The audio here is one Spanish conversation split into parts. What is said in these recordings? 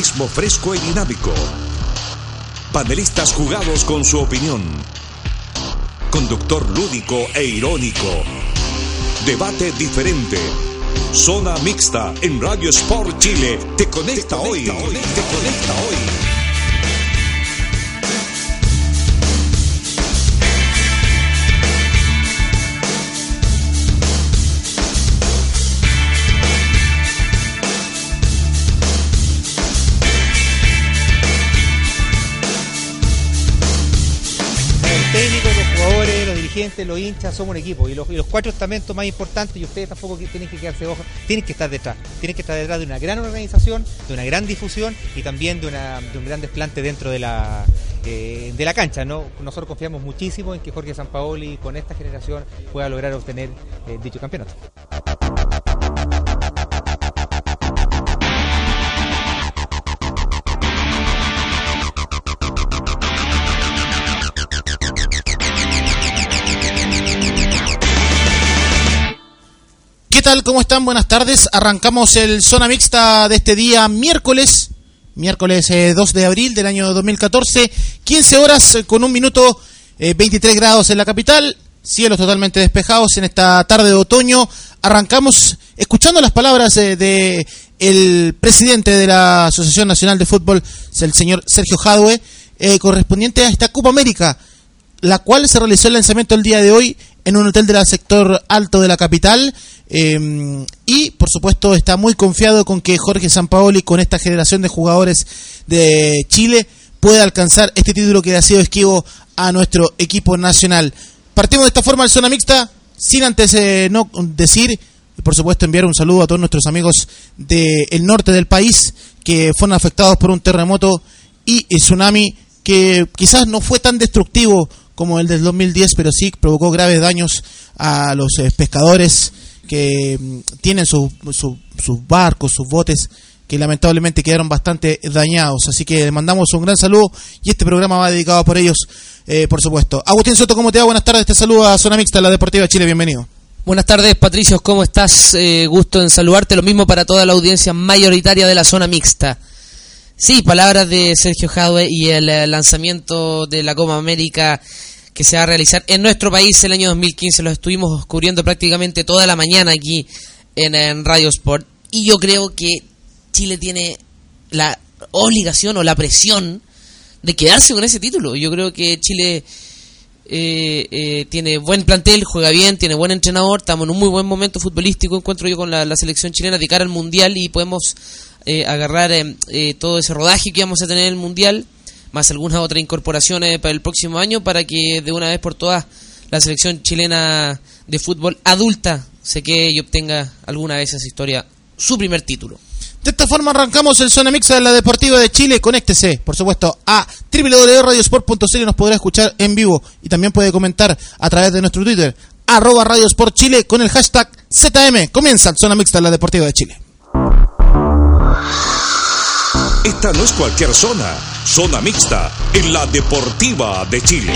Periodismo fresco y dinámico. Panelistas jugados con su opinión. Conductor lúdico e irónico. Debate diferente. Zona mixta en Radio Sport Chile. Te conecta, hoy. Te conecta hoy. Los hinchas, somos un equipo. Y los, cuatro estamentos más importantes, y ustedes tampoco tienen que quedarse ojo, tienen que estar detrás. Tienen que estar detrás de una gran organización, de una gran difusión y también de, un gran desplante dentro de la, eh, de la cancha. ¿no? Nosotros confiamos muchísimo en que Jorge Sampaoli con esta generación pueda lograr obtener eh, dicho campeonato. Tal? ¿Cómo están? Buenas tardes. Arrancamos el zona mixta de este día miércoles, miércoles 2 eh, de abril del año 2014, 15 horas eh, con un minuto, 23 eh, grados en la capital, cielos totalmente despejados en esta tarde de otoño. Arrancamos escuchando las palabras de el presidente de la Asociación Nacional de Fútbol, el señor Sergio Jadwe, correspondiente a esta Copa América, la cual se realizó el lanzamiento el día de hoy en un hotel del sector alto de la capital. Em, y por supuesto está muy confiado con que Jorge Sampaoli con esta generación de jugadores de Chile pueda alcanzar este título que ha sido esquivo a nuestro equipo nacional. Partimos de esta forma al zona mixta, sin antes eh, no decir, por supuesto enviar un saludo a todos nuestros amigos del norte del país que fueron afectados por un terremoto y tsunami que quizás no fue tan destructivo como el del 2010, pero sí provocó graves daños a los eh, pescadores que mm, tienen sus barcos, sus botes, que lamentablemente quedaron bastante dañados. Así que les mandamos un gran saludo y este programa va dedicado por ellos, eh, por supuesto. Agustín Soto, ¿cómo te va? Buenas tardes, te saludo a Zona Mixta, la Deportiva Chile, bienvenido. Buenas tardes, Patricio, ¿cómo estás? Eh, gusto en saludarte, lo mismo para toda la audiencia mayoritaria de la Zona Mixta. Sí, palabras de Sergio Jadwe y el eh, lanzamiento de la Copa América que se va a realizar en nuestro país el año 2015. Lo estuvimos cubriendo prácticamente toda la mañana aquí en, Radio Sport. Y yo creo que Chile tiene la obligación o la presión de quedarse con ese título. Yo creo que Chile eh, eh, tiene buen plantel, juega bien, tiene buen entrenador, estamos en un muy buen momento futbolístico, encuentro yo con la, selección chilena de cara al Mundial y podemos eh, agarrar todo ese rodaje que vamos a tener en el Mundial más algunas otras incorporaciones para el próximo año para que de una vez por todas la selección chilena de fútbol adulta se quede y obtenga alguna vez esa historia su primer título. De esta forma arrancamos el Zona Mixa de la Deportiva de Chile. Conéctese, por supuesto, a www.radiosport.cl nos podrá escuchar en vivo y también puede comentar a través de nuestro Twitter, arroba Radiosport Chile con el hashtag ZM. Comienza el Zona Mixta de la Deportiva de Chile. Esta no es cualquier zona, zona mixta en la Deportiva de Chile.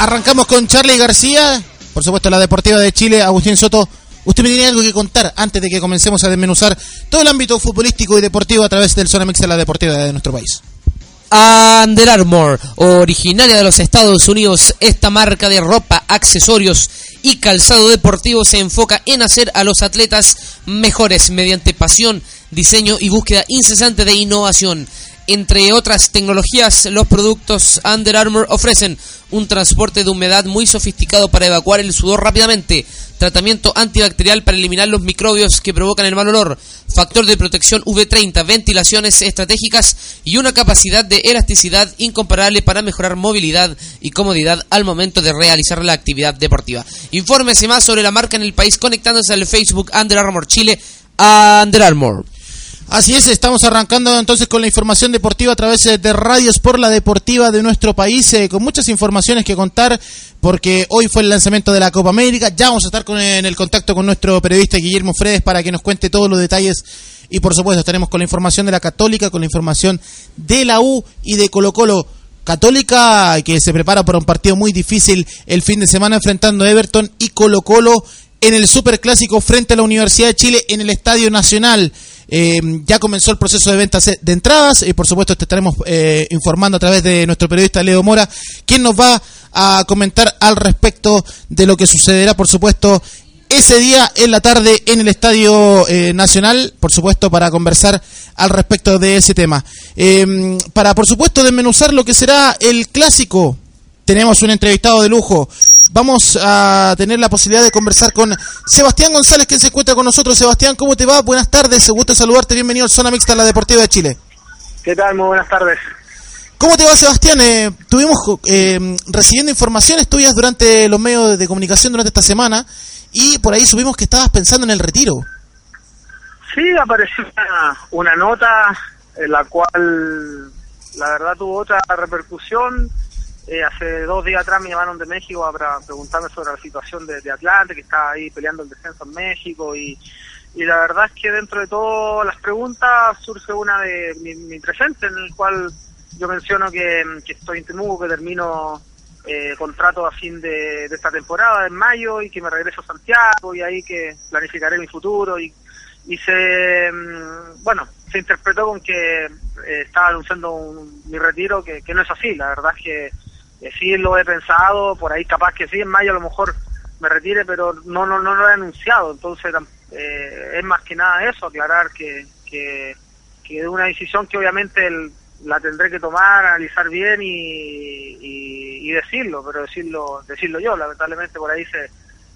Arrancamos con Charlie García, por supuesto la Deportiva de Chile, Agustín Soto. Usted me tiene algo que contar antes de que comencemos a desmenuzar todo el ámbito futbolístico y deportivo a través del Zona Mix de la Deportiva de nuestro país. Under Armour, originaria de los Estados Unidos, esta marca de ropa, accesorios y calzado deportivo se enfoca en hacer a los atletas mejores mediante pasión, diseño y búsqueda incesante de innovación. Entre otras tecnologías, los productos Under Armour ofrecen un transporte de humedad muy sofisticado para evacuar el sudor rápidamente, tratamiento antibacterial para eliminar los microbios que provocan el mal olor, factor de protección V30, ventilaciones estratégicas y una capacidad de elasticidad incomparable para mejorar movilidad y comodidad al momento de realizar la actividad deportiva. Infórmese más sobre la marca en el país conectándose al Facebook Under Armour Chile, Under Armour. Así es, estamos arrancando entonces con la información deportiva a través eh, de Radios por la Deportiva de nuestro país, eh, con muchas informaciones que contar, porque hoy fue el lanzamiento de la Copa América. Ya vamos a estar con, en el contacto con nuestro periodista Guillermo Fredes para que nos cuente todos los detalles. Y por supuesto, estaremos con la información de la Católica, con la información de la U y de Colo Colo. Católica que se prepara para un partido muy difícil el fin de semana enfrentando a Everton y Colo Colo en el Superclásico frente a la Universidad de Chile en el Estadio Nacional. Eh, ya comenzó el proceso de ventas de entradas y por supuesto te estaremos eh, informando a través de nuestro periodista Leo Mora, quien nos va a comentar al respecto de lo que sucederá, por supuesto, ese día en la tarde en el Estadio eh, Nacional, por supuesto, para conversar al respecto de ese tema. Eh, para, por supuesto, desmenuzar lo que será el clásico, tenemos un entrevistado de lujo. Vamos a tener la posibilidad de conversar con Sebastián González, quien se encuentra con nosotros. Sebastián, ¿cómo te va? Buenas tardes, gusto saludarte. Bienvenido al Zona Mixta, la Deportiva de Chile. ¿Qué tal? Muy buenas tardes. ¿Cómo te va, Sebastián? Eh, tuvimos eh, recibiendo informaciones tuyas durante los medios de comunicación durante esta semana y por ahí supimos que estabas pensando en el retiro. Sí, apareció una, una nota en la cual la verdad tuvo otra repercusión. Eh, hace dos días atrás me llamaron de México para preguntarme sobre la situación de, de Atlante, que está ahí peleando el descenso en México y, y la verdad es que dentro de todas las preguntas surge una de mi, mi presente en el cual yo menciono que, estoy en Temuco, que termino eh, contrato a fin de, de, esta temporada, en mayo, y que me regreso a Santiago, y ahí que planificaré mi futuro. Y, y se, mm, bueno, se interpretó con que eh, estaba anunciando un, mi retiro, que, que, no es así. La verdad es que eh, lo he pensado, por ahí capaz que sí, en mayo a lo mejor me retire, pero no no no lo he anunciado. Entonces eh, es más que nada eso, aclarar que, que, que una decisión que obviamente el, la tendré que tomar, analizar bien y, y, decirlo, pero decirlo decirlo yo. Lamentablemente por ahí se,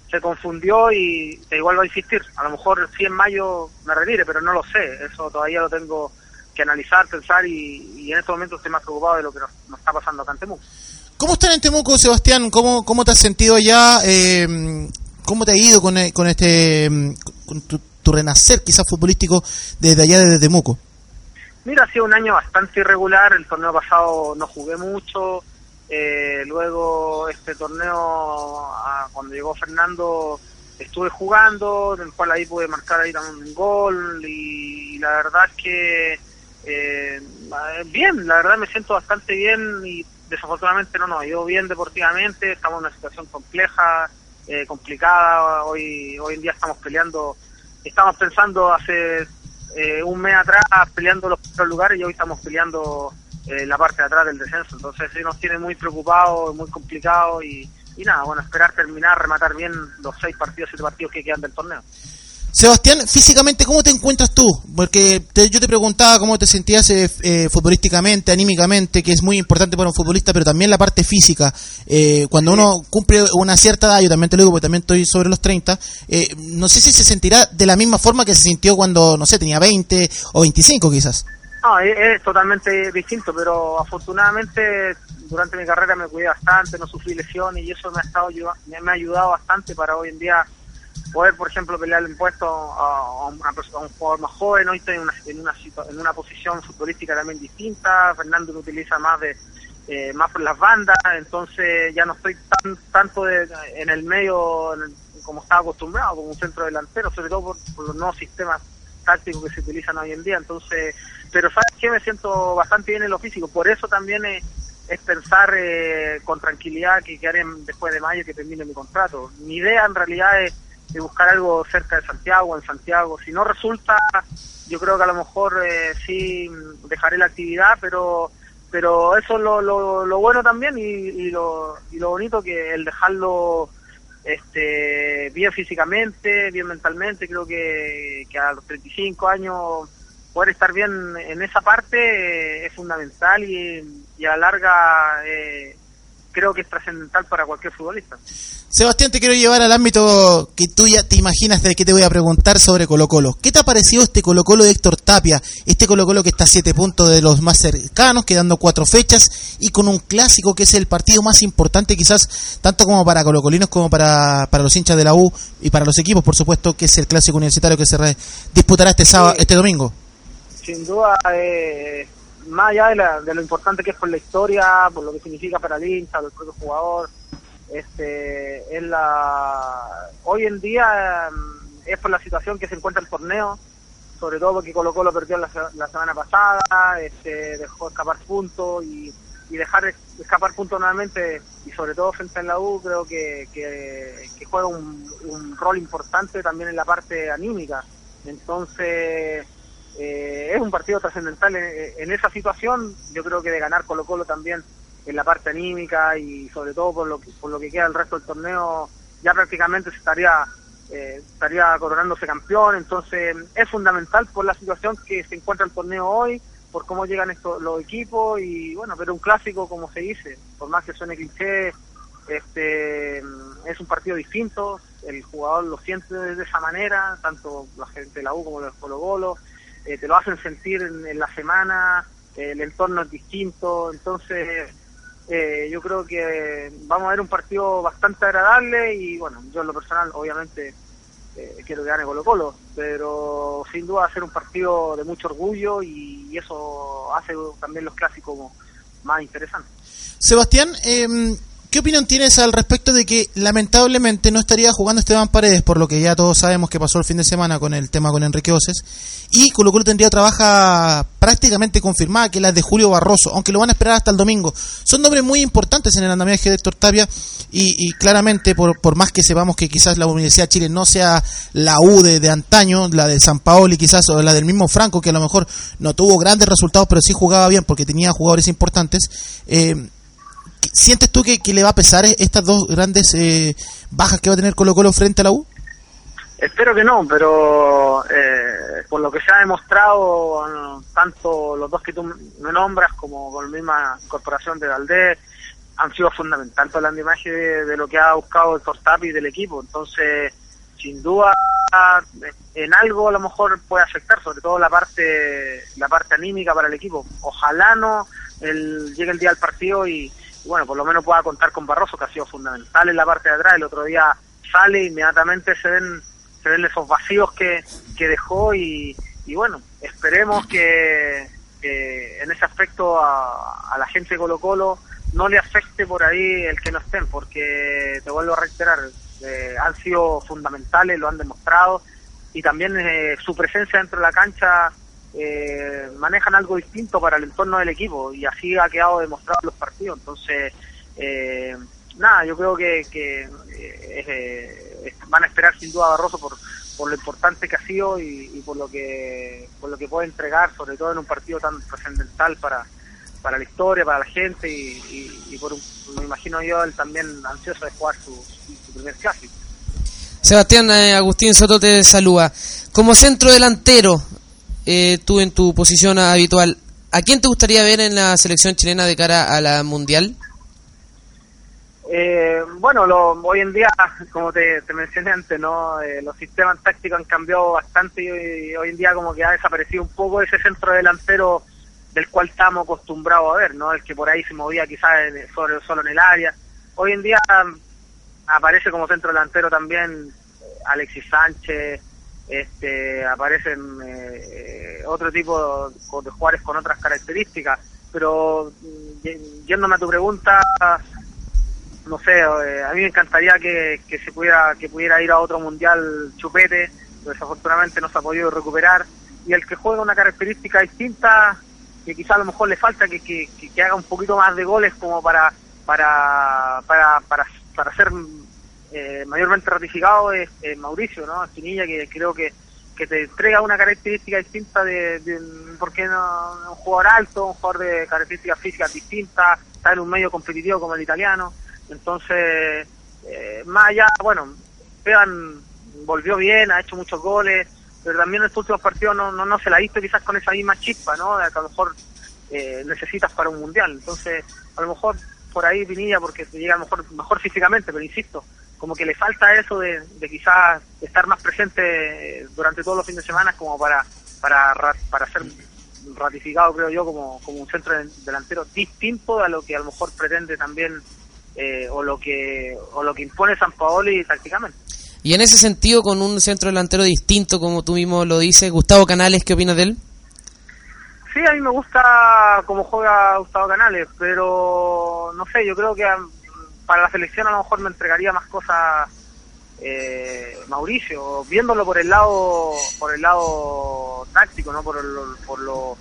se confundió y igual va a insistir. A lo mejor sí en mayo me retire, pero no lo sé. Eso todavía lo tengo que analizar, pensar y, y en este momento estoy más preocupado de lo que nos, nos está pasando acá en Temuco. ¿Cómo están en Temuco, Sebastián? ¿Cómo, cómo te has sentido allá? Eh, ¿Cómo te ha ido con, con este con tu, tu renacer quizás futbolístico desde allá, desde Temuco? Mira, ha sido un año bastante irregular, el torneo pasado no jugué mucho, eh, luego este torneo, cuando llegó Fernando, estuve jugando, en el cual ahí pude marcar ahí también un gol y, y la verdad es que eh, bien, la verdad me siento bastante bien y desafortunadamente no nos ha ido bien deportivamente, estamos en una situación compleja, eh, complicada, hoy, hoy en día estamos peleando, estamos pensando hace eh, un mes atrás peleando los primeros lugares y hoy estamos peleando eh, la parte de atrás del descenso. Entonces sí nos tiene muy preocupados, muy complicado y, y nada, bueno, esperar terminar, rematar bien los seis partidos, siete partidos que quedan del torneo. Sebastián, físicamente, ¿cómo te encuentras tú? Porque te, yo te preguntaba cómo te sentías eh, eh, futbolísticamente, anímicamente, que es muy importante para un futbolista, pero también la parte física. Eh, cuando uno cumple una cierta edad, yo también te lo digo porque también estoy sobre los 30, eh, no sé si se sentirá de la misma forma que se sintió cuando, no sé, tenía 20 o 25 quizás. No, es, es totalmente distinto, pero afortunadamente durante mi carrera me cuidé bastante, no sufrí lesiones y eso me ha, estado, me ha ayudado bastante para hoy en día poder, por ejemplo, pelear el impuesto a, una, un jugador más joven. Hoy estoy en una, en una, en una posición futbolística también distinta. Fernando lo utiliza más de eh, más por las bandas, entonces ya no estoy tan tanto de, en el medio en como estaba acostumbrado, como un centro delantero, sobre todo por, los nuevos sistemas tácticos que se utilizan hoy en día. Entonces, pero sabes que me siento bastante bien en lo físico, por eso también es pensar eh, con tranquilidad que, que haré después de mayo que termine mi contrato. Mi idea en realidad es, de buscar algo cerca de Santiago, en Santiago. Si no resulta, yo creo que a lo mejor eh, sí dejaré la actividad, pero pero eso es lo, lo, lo bueno también y, y, lo, y lo bonito que el dejarlo este bien físicamente, bien mentalmente, creo que, que a los 35 años poder estar bien en esa parte eh, es fundamental y, y a la larga eh, creo que es trascendental para cualquier futbolista. Sebastián, te quiero llevar al ámbito que tú ya te imaginas de que te voy a preguntar sobre Colo Colo. ¿Qué te ha parecido este Colo Colo de Héctor Tapia? Este Colo Colo que está a siete puntos de los más cercanos, quedando cuatro fechas y con un clásico que es el partido más importante quizás tanto como para colocolinos como para, para los hinchas de la U y para los equipos, por supuesto, que es el clásico universitario que se disputará este sábado, este domingo. Sin duda, eh, más allá de, la, de, lo importante que es por la historia, por lo que significa para el hincha, el propio jugador, este, es la, hoy en día mm, es por la situación que se encuentra el torneo, sobre todo porque Colo Colo perdió la, la semana pasada, este, dejó escapar puntos y, y, dejar escapar puntos nuevamente y sobre todo frente a la U creo que, que, que juega un, un, rol importante también en la parte anímica. Entonces eh, es un partido trascendental en, esa situación, yo creo que de ganar Colo Colo también en la parte anímica y sobre todo por lo que, por lo que queda el resto del torneo, ya prácticamente se estaría eh, estaría coronándose campeón, entonces es fundamental por la situación que se encuentra el torneo hoy, por cómo llegan estos los equipos y bueno, pero un clásico como se dice, por más que suene cliché, este es un partido distinto, el jugador lo siente de esa manera, tanto la gente de la U como los Colo Colo, eh, te lo hacen sentir en, en la semana, eh, el entorno es distinto, entonces eh, yo creo que vamos a ver un partido bastante agradable y bueno, yo en lo personal obviamente eh, quiero que gane Colo Colo, pero sin duda va a ser un partido de mucho orgullo y, y eso hace también los clásicos más interesantes. Sebastián, eh, ¿Qué opinión tienes al respecto de que lamentablemente no estaría jugando Esteban Paredes, por lo que ya todos sabemos que pasó el fin de semana con el tema con Enrique Oces, y Colo Colo tendría otra prácticamente confirmada, que es la de Julio Barroso, aunque lo van a esperar hasta el domingo? Son nombres muy importantes en el andamiaje de Héctor Tapia, y, y claramente, por, por, más que sepamos que quizás la Universidad de Chile no sea la U de, de antaño, la de San Paoli quizás, o la del mismo Franco, que a lo mejor no tuvo grandes resultados, pero sí jugaba bien porque tenía jugadores importantes, eh, ¿Sientes tú que, que, le va a pesar estas dos grandes eh, bajas que va a tener Colo Colo frente a la U? Espero que no, pero eh, por lo que se ha demostrado, tanto los dos que tú me nombras como con la misma incorporación de Valdés, han sido fundamental para la imagen de, lo que ha buscado el Tortapi del equipo. Entonces, sin duda, en algo a lo mejor puede afectar, sobre todo la parte la parte anímica para el equipo. Ojalá no el, llegue el día del partido y, bueno, por lo menos pueda contar con Barroso, que ha sido fundamental en la parte de atrás. El otro día sale, inmediatamente se ven, se ven esos vacíos que, que dejó y, y bueno, esperemos que, que en ese aspecto a, a, la gente de Colo Colo no le afecte por ahí el que no estén, porque te vuelvo a reiterar, eh, han sido fundamentales, lo han demostrado y también eh, su presencia dentro de la cancha eh, manejan algo distinto para el entorno del equipo y así ha quedado demostrado los partidos. Entonces, eh, nada, yo creo que, que eh, van a esperar sin duda a Barroso por, por lo importante que ha sido y, por lo que por lo que puede entregar, sobre todo en un partido tan trascendental para, para la historia, para la gente y, por un, me imagino yo él también ansioso de jugar su, primer clásico. Sebastián eh, Agustín Soto te saluda. Como centro delantero, eh, tú en tu posición habitual, ¿a quién te gustaría ver en la selección chilena de cara a la mundial? Eh, bueno, lo, hoy en día, como te, mencioné antes, no, eh, los sistemas tácticos han cambiado bastante y, y, hoy en día como que ha desaparecido un poco ese centro delantero del cual estamos acostumbrados a ver, no, el que por ahí se movía quizás en, solo, solo en el área. Hoy en día aparece como centro delantero también eh, Alexis Sánchez, este, aparecen eh, otro tipo de jugadores con otras características, pero mm, yéndome a tu pregunta, no sé, eh, a mí me encantaría que, que, se pudiera que pudiera ir a otro mundial chupete, pero desafortunadamente no se ha podido recuperar. Y el que juega una característica distinta que quizá a lo mejor le falta que, que, que haga un poquito más de goles como para para para para, para ser eh, mayormente ratificado es Mauricio, ¿no? Espinilla, que creo que, que te entrega una característica distinta de, de porque no, un jugador alto, un jugador de características físicas distintas, está en un medio competitivo como el italiano, entonces, eh, más allá, bueno, Pegan volvió bien, ha hecho muchos goles, pero también en estos últimos partidos no, no, no se la ha quizás con esa misma chispa, ¿no? Que a lo mejor eh, necesitas para un mundial, entonces, a lo mejor por ahí Pinilla porque llega mejor mejor físicamente, pero insisto, como que le falta eso de, de quizás estar más presente durante todos los fines de semana como para para para ser ratificado creo yo como, como un centro delantero distinto a lo que a lo mejor pretende también eh, o lo que o lo que impone San Paoli tácticamente. Y en ese sentido, con un centro delantero distinto, como tú mismo lo dices, Gustavo Canales, ¿qué opinas de él? Sí, a mí me gusta cómo juega Gustavo Canales, pero no sé, yo creo que para la selección a lo mejor me entregaría más cosas eh, Mauricio, viéndolo por el lado por el lado táctico, no por por lo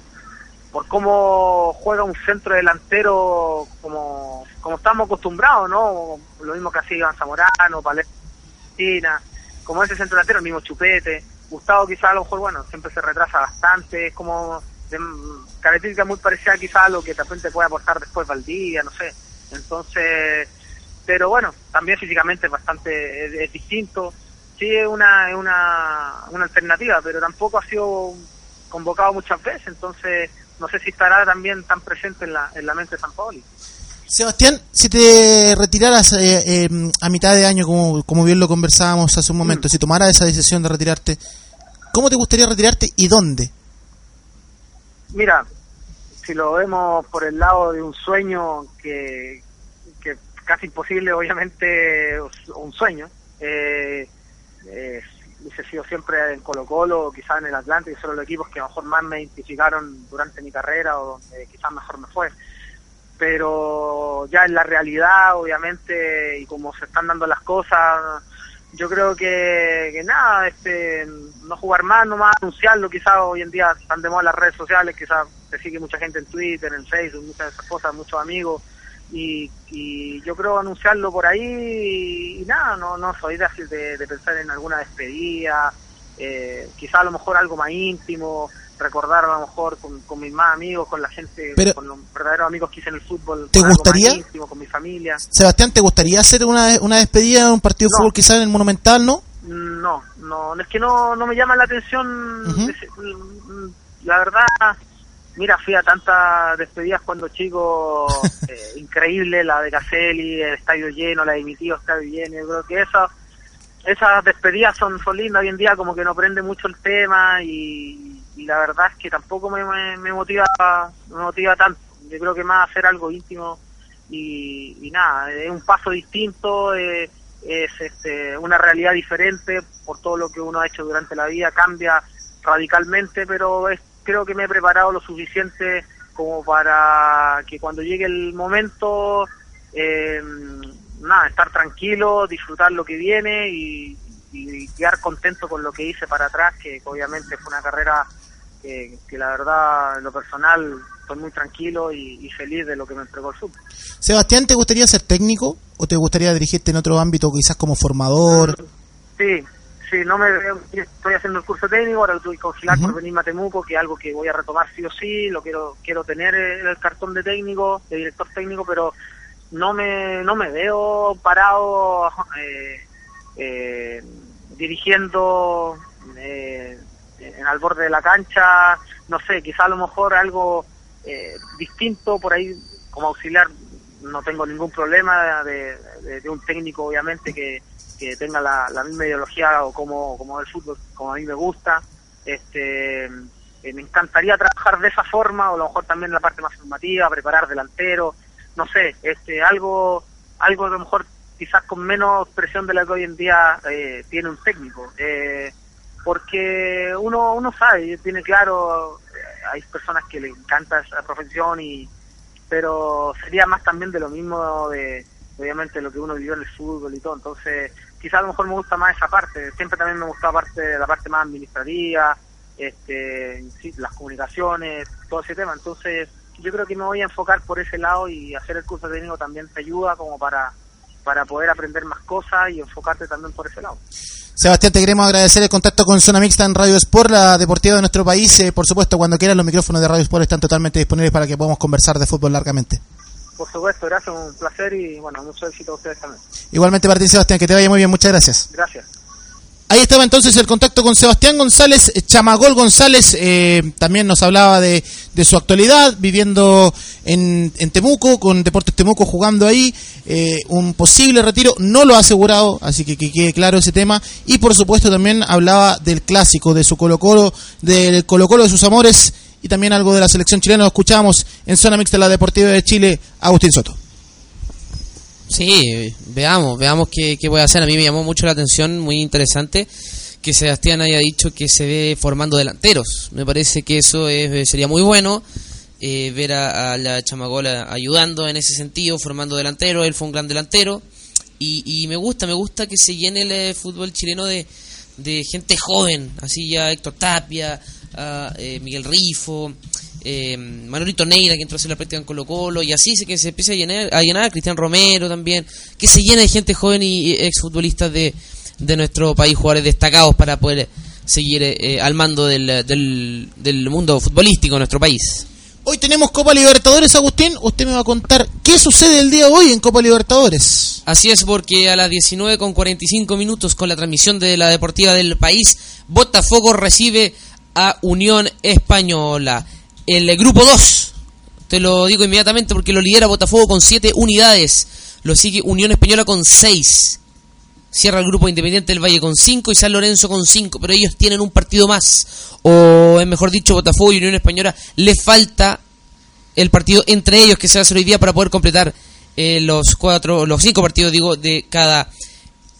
por cómo juega un centro delantero como, como estamos acostumbrados, ¿no? Lo mismo que hacía Iván Zamorano, Palestina, como ese centro delantero, el mismo Chupete. Gustavo quizás a lo mejor, bueno, siempre se retrasa bastante, es como de característica muy parecida quizás a lo que de repente puede aportar después Valdía, no sé. Entonces, pero bueno, también físicamente es bastante es, distinto. Sí es una, una, una alternativa, pero tampoco ha sido convocado muchas veces, entonces no sé si estará también tan presente en la, en la mente de San Paoli. Sebastián, si te retiraras eh, eh, a mitad de año, como, como bien lo conversábamos hace un momento, mm. si tomaras esa decisión de retirarte, ¿cómo te gustaría retirarte y dónde? Mira, si lo vemos por el lado de un sueño que casi imposible, obviamente, un sueño, eh, eh sido siempre en Colo Colo, quizás en el Atlante, y son los equipos que mejor más me identificaron durante mi carrera o donde quizás mejor me fue. Pero ya en la realidad, obviamente, y como se están dando las cosas, yo creo que, nada, este, no jugar más, no más anunciarlo, quizás hoy en día están de moda las redes sociales, quizás te sigue mucha gente en Twitter, en Facebook, muchas de esas cosas, muchos amigos, y, y yo creo anunciarlo por ahí y, nada, no, no soy de, de, de pensar en alguna despedida, eh, quizá a lo mejor algo más íntimo, recordar a lo mejor con, con mis más amigos, con la gente, con los verdaderos amigos que hice en el fútbol, ¿te gustaría? íntimo, con mi familia. Sebastián, ¿te gustaría hacer una, una despedida de un partido de fútbol quizás en el Monumental, no? No, no, es que no, no me llama la atención, la verdad Mira, fui a tantas despedidas cuando chico, eh, increíble, la de Caselli, el estadio lleno, la de mi tío, estadio lleno, yo creo que esas, esas despedidas son, son lindas hoy en día, como que no prende mucho el tema y, la verdad es que tampoco me, me, motiva me motiva tanto. Yo creo que más hacer algo íntimo y, y nada, es un paso distinto, eh, es este, una realidad diferente por todo lo que uno ha hecho durante la vida, cambia radicalmente, pero es creo que me he preparado lo suficiente como para que cuando llegue el momento, eh, nada, estar tranquilo, disfrutar lo que viene y, quedar contento con lo que hice para atrás, que obviamente fue una carrera que, la verdad, en lo personal, estoy muy tranquilo y, feliz de lo que me entregó el fútbol. Sebastián, ¿te gustaría ser técnico o te gustaría dirigirte en otro ámbito, quizás como formador? Sí, sí, no me estoy haciendo el curso técnico, ahora lo tuve que congelar por venir a Temuco, que es algo que voy a retomar sí o sí, lo quiero quiero tener en el cartón de técnico, de director técnico, pero no me no me veo parado eh, eh, dirigiendo eh, en al borde de la cancha, no sé, quizá a lo mejor algo distinto por ahí como auxiliar no tengo ningún problema de un técnico obviamente que tenga la, misma ideología o como, el fútbol, como a mí me gusta. Este, eh, me encantaría trabajar de esa forma, o a lo mejor también la parte más formativa, preparar delantero, no sé, este, algo, algo a lo mejor quizás con menos presión de la que hoy en día eh, tiene un técnico. Eh, porque uno, uno sabe, tiene claro, hay personas que le encanta esa profesión y pero sería más también de lo mismo de obviamente lo que uno vivió en el fútbol y todo entonces quizás a lo mejor me gusta más esa parte. Siempre también me gustaba parte, la parte más administrativa, este, las comunicaciones, todo ese tema. Entonces, yo creo que me voy a enfocar por ese lado y hacer el curso técnico también te ayuda como para, para poder aprender más cosas y enfocarte también por ese lado. Sebastián, te queremos agradecer el contacto con Zona Mixta en Radio Sport, la deportiva de nuestro país. Eh, por supuesto, cuando quieras, los micrófonos de Radio Sport están totalmente disponibles para que podamos conversar de fútbol largamente. Por supuesto, gracias, un placer y bueno, mucho éxito a ustedes también. Igualmente, Martín Sebastián, que te vaya muy bien, muchas gracias. Gracias. Ahí estaba entonces el contacto con Sebastián González, eh, Chamagol González, eh, también nos hablaba de, de, su actualidad, viviendo en, Temuco, con Deportes Temuco jugando ahí, eh, un posible retiro, no lo ha asegurado, así que que quede claro ese tema, y por supuesto también hablaba del clásico, de su Colo Colo, del Colo Colo de sus amores, y también algo de la selección chilena, lo escuchamos en Zona Mixta, la Deportiva de Chile, Agustín Soto. Sí, veamos, veamos qué, qué, puede hacer. A mí me llamó mucho la atención, muy interesante, que Sebastián haya dicho que se ve formando delanteros. Me parece que eso es, sería muy bueno, eh, ver a, la Chamagola ayudando en ese sentido, formando delanteros. Él fue un gran delantero. Y, y me gusta, me gusta que se llene el eh, fútbol chileno de, de gente joven, así ya Héctor Tapia, eh, Miguel Rifo, eh, Manolito Neira que entró a hacer la práctica en Colo Colo y así se que se empieza a llenar, a llenar Cristian Romero también, que se llene de gente joven y, y exfutbolistas de, de nuestro país, jugadores destacados para poder seguir eh, al mando del, del, del mundo futbolístico en nuestro país. Hoy tenemos Copa Libertadores, Agustín. Usted me va a contar qué sucede el día de hoy en Copa Libertadores. Así es, porque a las 19 con 45 minutos con la transmisión de la Deportiva del país, Botafogo recibe a Unión Española. El grupo 2, te lo digo inmediatamente porque lo lidera Botafogo con 7 unidades. Lo sigue Unión Española con 6. Cierra el grupo Independiente del Valle con 5 y San Lorenzo con 5, pero ellos tienen un partido más. O es mejor dicho, Botafogo y Unión Española le falta el partido entre ellos que se va a hacer hoy día para poder completar eh, los cuatro, los cinco partidos digo de cada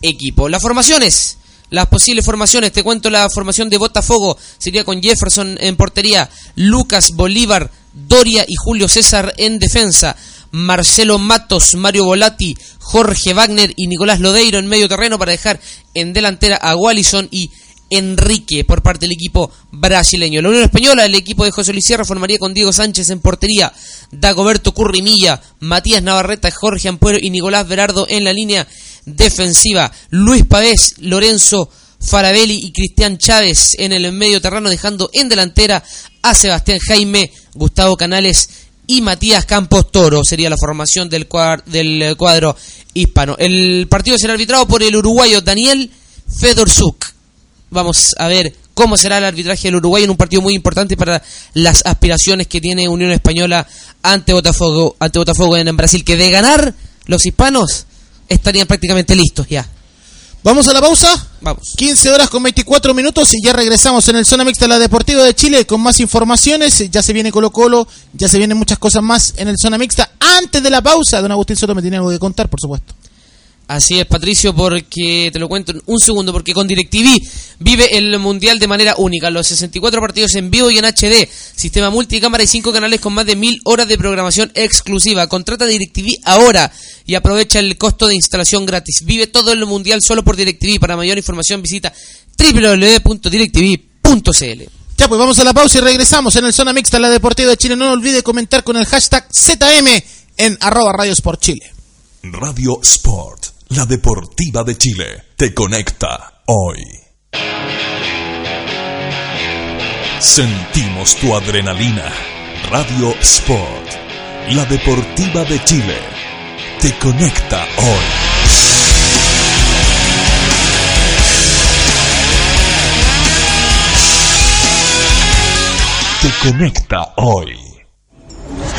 equipo. Las formaciones, las posibles formaciones, te cuento la formación de Botafogo, sería con Jefferson en portería, Lucas Bolívar, Doria y Julio César en defensa. Marcelo Matos, Mario Volati, Jorge Wagner y Nicolás Lodeiro en medio terreno para dejar en delantera a Wallison y Enrique por parte del equipo brasileño. La Unión Española, el equipo de José Luis Sierra formaría con Diego Sánchez en portería, Dagoberto Currimilla, Matías Navarrete, Jorge Ampuero y Nicolás Berardo en la línea defensiva. Luis Pavés, Lorenzo Farabelli y Cristian Chávez en el medio terreno, dejando en delantera a Sebastián Jaime, Gustavo Canales y Matías Campos Toro. Sería la formación del, cuadro, del cuadro hispano. El partido será arbitrado por el uruguayo Daniel Fedorzuk. Vamos a ver cómo será el arbitraje del Uruguay en un partido muy importante para las aspiraciones que tiene Unión Española ante Botafogo, ante Botafogo en Brasil, que de ganar los hispanos estarían prácticamente listos ya. Vamos a la pausa. Vamos. 15 horas con 24 minutos y ya regresamos en el Zona Mixta de la Deportiva de Chile con más informaciones. Ya se viene Colo Colo, ya se vienen muchas cosas más en el Zona Mixta. Antes de la pausa, don Agustín Soto me tiene algo que contar, por supuesto. Así es, Patricio, porque te lo cuento en un segundo, porque con DirecTV vive el Mundial de manera única. Los 64 partidos en vivo y en HD, sistema multicámara y 5 canales con más de 1000 horas de programación exclusiva. Contrata DirecTV ahora y aprovecha el costo de instalación gratis. Vive todo el Mundial solo por DirecTV. Para mayor información visita www.directv.cl. Ya, pues vamos a la pausa y regresamos en el Zona Mixta, la Deportiva de Chile. No olvide comentar con el hashtag ZM en arroba Radio Sport Chile. Radio Sport, la Deportiva de Chile, te conecta hoy. Sentimos tu adrenalina. Radio Sport, la Deportiva de Chile, te conecta hoy. Te conecta hoy.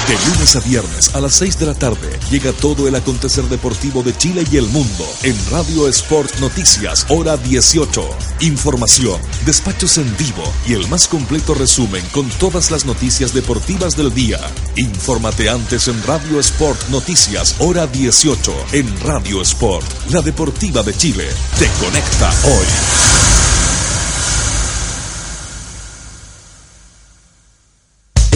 De lunes a viernes a las 6 de la tarde llega todo el acontecer deportivo de Chile y el mundo en Radio Sport Noticias, hora 18. Información, despachos en vivo y el más completo resumen con todas las noticias deportivas del día. Infórmate antes en Radio Sport Noticias, hora 18. En Radio Sport, la deportiva de Chile. Te conecta hoy.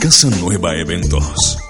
Casa Nueva Eventos.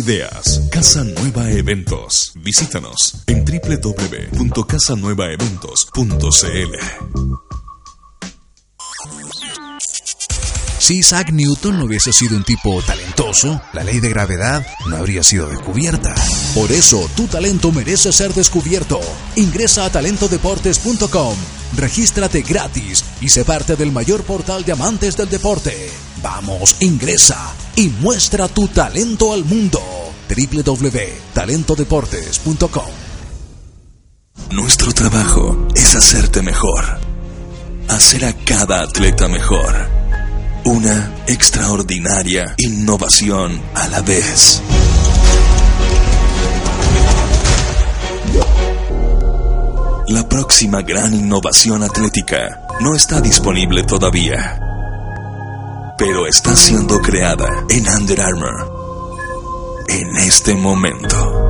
ideas. Casa Nueva Eventos. Visítanos en www.casanuevaeventos.cl. Si Isaac Newton no hubiese sido un tipo talentoso, la ley de gravedad no habría sido descubierta. Por eso, tu talento merece ser descubierto. Ingresa a talentodeportes.com, regístrate gratis y sé parte del mayor portal de amantes del deporte. Vamos, ingresa y muestra tu talento al mundo. www.talentodeportes.com Nuestro trabajo es hacerte mejor. Hacer a cada atleta mejor. Una extraordinaria innovación a la vez. La próxima gran innovación atlética no está disponible todavía pero está siendo creada en Under Armour en este momento.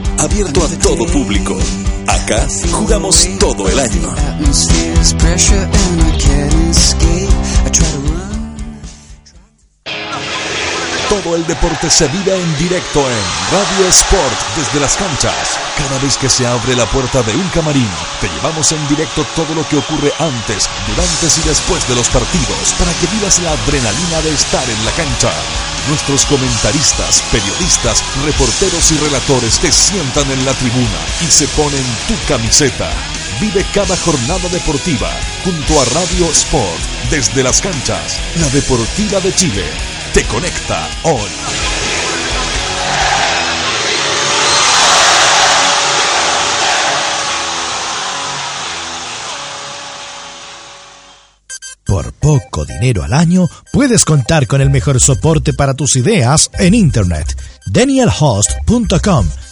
abierto a todo público. Acá jugamos todo el año. El deporte se vive en directo en Radio Sport desde las canchas. Cada vez que se abre la puerta de un camarín, te llevamos en directo todo lo que ocurre antes, durante y después de los partidos para que vivas la adrenalina de estar en la cancha. Nuestros comentaristas, periodistas, reporteros y relatores te sientan en la tribuna y se ponen tu camiseta. Vive cada jornada deportiva junto a Radio Sport desde las canchas. La Deportiva de Chile te conecta hoy. Por poco dinero al año, puedes contar con el mejor soporte para tus ideas en Internet. DanielHost.com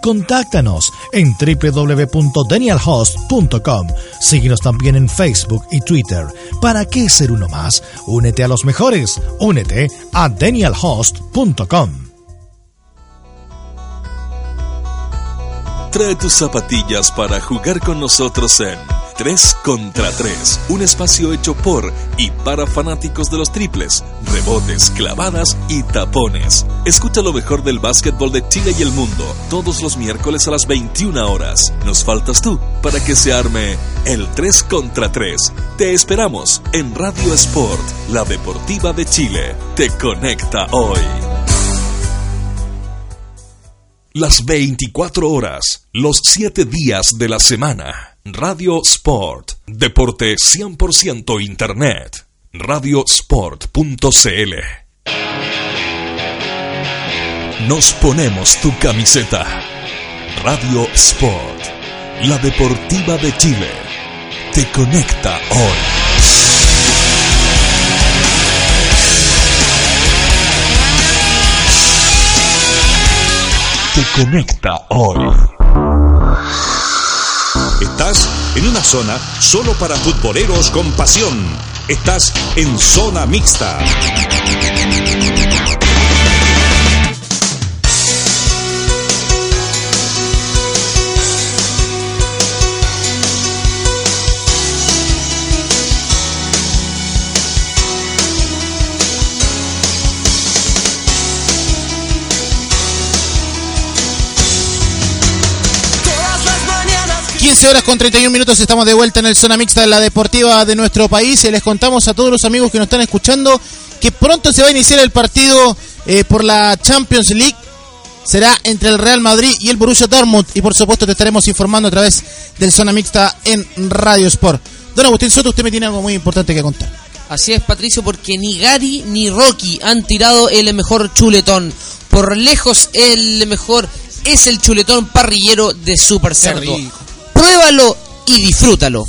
Contáctanos en www.danielhost.com. Síguenos también en Facebook y Twitter. ¿Para qué ser uno más? Únete a los mejores. Únete a danielhost.com. Trae tus zapatillas para jugar con nosotros en 3 contra 3, un espacio hecho por y para fanáticos de los triples, rebotes, clavadas y tapones. Escucha lo mejor del básquetbol de Chile y el mundo todos los miércoles a las 21 horas. Nos faltas tú para que se arme el 3 contra 3. Te esperamos en Radio Sport, la deportiva de Chile. Te conecta hoy. Las 24 horas, los 7 días de la semana. Radio Sport, deporte 100% Internet. Radiosport.cl Nos ponemos tu camiseta. Radio Sport, la deportiva de Chile, te conecta hoy. Te conecta hoy. Estás en una zona solo para futboleros con pasión. Estás en zona mixta. 15 horas con 31 minutos estamos de vuelta en el zona mixta de la deportiva de nuestro país y les contamos a todos los amigos que nos están escuchando que pronto se va a iniciar el partido eh, por la Champions League. Será entre el Real Madrid y el Borussia Dortmund y por supuesto te estaremos informando a través del zona mixta en Radio Sport. Don Agustín Soto, usted me tiene algo muy importante que contar. Así es, Patricio, porque ni Gary ni Rocky han tirado el mejor chuletón. Por lejos, el mejor es el chuletón parrillero de Super Cerdo. Pruébalo y disfrútalo.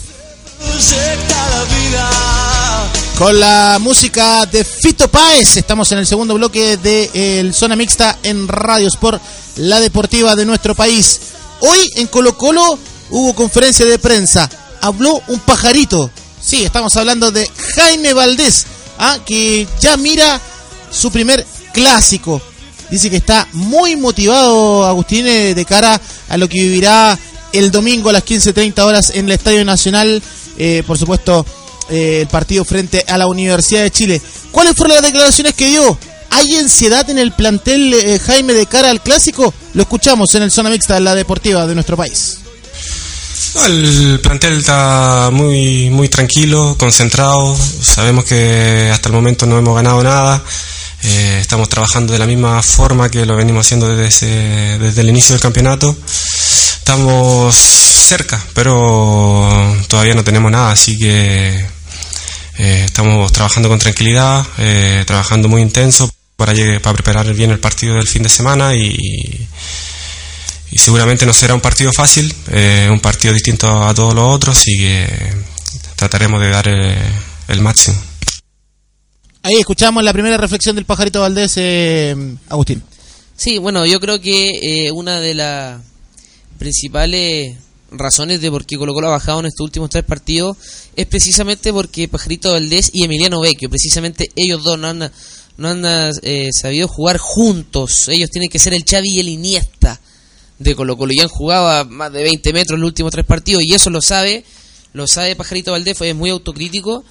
Con la música de Fito Páez, estamos en el segundo bloque de el Zona Mixta en Radio Sport, la deportiva de nuestro país. Hoy en Colo Colo hubo conferencia de prensa, habló un pajarito. Sí, estamos hablando de Jaime Valdés, ah, que ya mira su primer clásico. Dice que está muy motivado Agustín eh, de cara a lo que vivirá el domingo a las 15.30 horas en el Estadio Nacional. Eh, por supuesto, eh, el partido frente a la Universidad de Chile. ¿Cuáles fueron las declaraciones que dio? ¿Hay ansiedad en el plantel eh, Jaime de cara al clásico? Lo escuchamos en el zona mixta de la deportiva de nuestro país. El plantel está muy, muy tranquilo, concentrado. Sabemos que hasta el momento no hemos ganado nada. Estamos trabajando de la misma forma que lo venimos haciendo desde, desde el inicio del campeonato. Estamos cerca, pero todavía no tenemos nada, así que eh, estamos trabajando con tranquilidad, eh, trabajando muy intenso para, llegue- para preparar bien el partido del fin de semana y, y seguramente no será un partido fácil, eh, un partido distinto a todos los otros y que trataremos de dar eh, el máximo. Ahí escuchamos la primera reflexión del pajarito Valdés, eh, Agustín. Sí, bueno, yo creo que eh, una de las principales razones de por qué Colo Colo ha bajado en estos últimos tres partidos es precisamente porque Pajarito Valdés y Emiliano Vecchio, precisamente ellos dos no han, no han eh, sabido jugar juntos. Ellos tienen que ser el Xavi y el Iniesta de Colo Colo. Ya han jugado a más de 20 metros los últimos tres partidos y eso lo sabe, lo sabe Pajarito Valdés, fue muy autocrítico.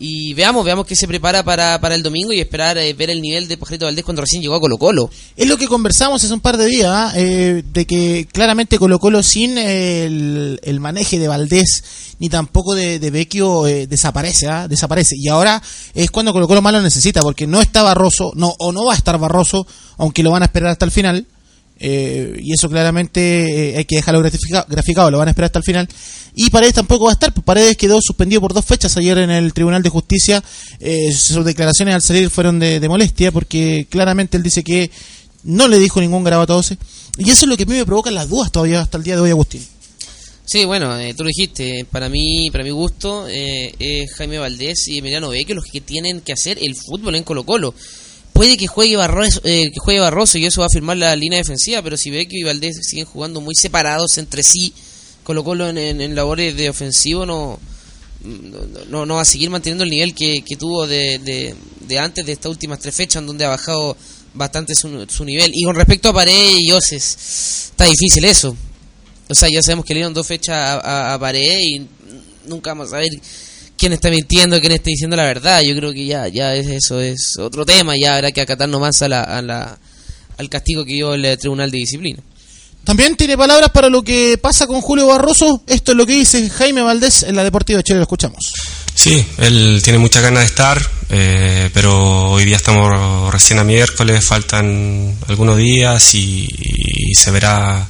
Y veamos, veamos qué se prepara para, para el domingo y esperar eh, ver el nivel de Pajarito Valdés cuando recién llegó a Colo Colo. Es lo que conversamos hace un par de días, ¿ah? Eh, de que claramente Colo Colo sin el, el maneje de Valdés ni tampoco de, de Vecchio eh, desaparece, ¿ah? desaparece. Y ahora es cuando Colo Colo más lo necesita, porque no está Barroso, no, o no va a estar Barroso, aunque lo van a esperar hasta el final. Eh, y eso claramente eh, hay que dejarlo graficado, lo van a esperar hasta el final. Y Paredes tampoco va a estar, pues Paredes quedó suspendido por dos fechas ayer en el Tribunal de Justicia. Eh, sus declaraciones al salir fueron de, molestia, porque claramente él dice que no le dijo ningún garabato 12. Y eso es lo que a mí me provoca las dudas todavía hasta el día de hoy, Agustín. Sí, bueno, eh, tú lo dijiste, para mí, para mi gusto, eh, es Jaime Valdés y Emiliano Vecchio los que tienen que hacer el fútbol en Colo Colo. Puede que juegue Barroso, eh, que juegue Barroso y eso va a firmar la línea defensiva, pero si Vecchio y Valdés siguen jugando muy separados entre sí, Colo Colo en, en- labores de ofensivo no, no, no- va a seguir manteniendo el nivel que, que tuvo de, de- de antes de estas últimas tres fechas, donde ha bajado bastante su, su nivel. Y con respecto a Paredes y Oses, está difícil eso. O sea, ya sabemos que le dieron dos fechas a, a, a Paredes y nunca vamos a saber quién está mintiendo, quién está diciendo la verdad. Yo creo que ya ya es, eso es otro tema, ya habrá que acatar nomás a la, a la, al castigo que dio el eh, Tribunal de Disciplina. También tiene palabras para lo que pasa con Julio Barroso. Esto es lo que dice Jaime Valdés en la Deportiva de Chile. Lo escuchamos. Sí, él tiene muchas ganas de estar, eh, pero hoy día estamos recién a miércoles, faltan algunos días y, y se verá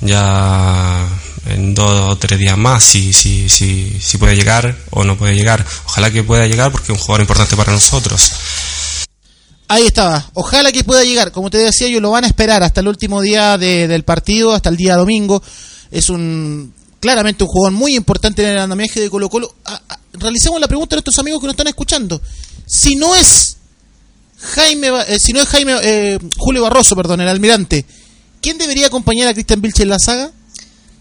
ya en dos o tres días más si, si, si, si puede llegar o no puede llegar. Ojalá que pueda llegar porque es un jugador importante para nosotros. Ahí estaba. Ojalá que pueda llegar. Como te decía, yo lo van a esperar hasta el último día de- del partido, hasta el día domingo. Es un claramente un jugador muy importante en el andamiaje de Colo Colo. Ah, ah, realicemos la pregunta a nuestros amigos que nos están escuchando. Si no es Jaime, eh, si no es Jaime eh, Julio Barroso, perdón, el almirante, ¿quién debería acompañar a Cristian Vilche en la saga?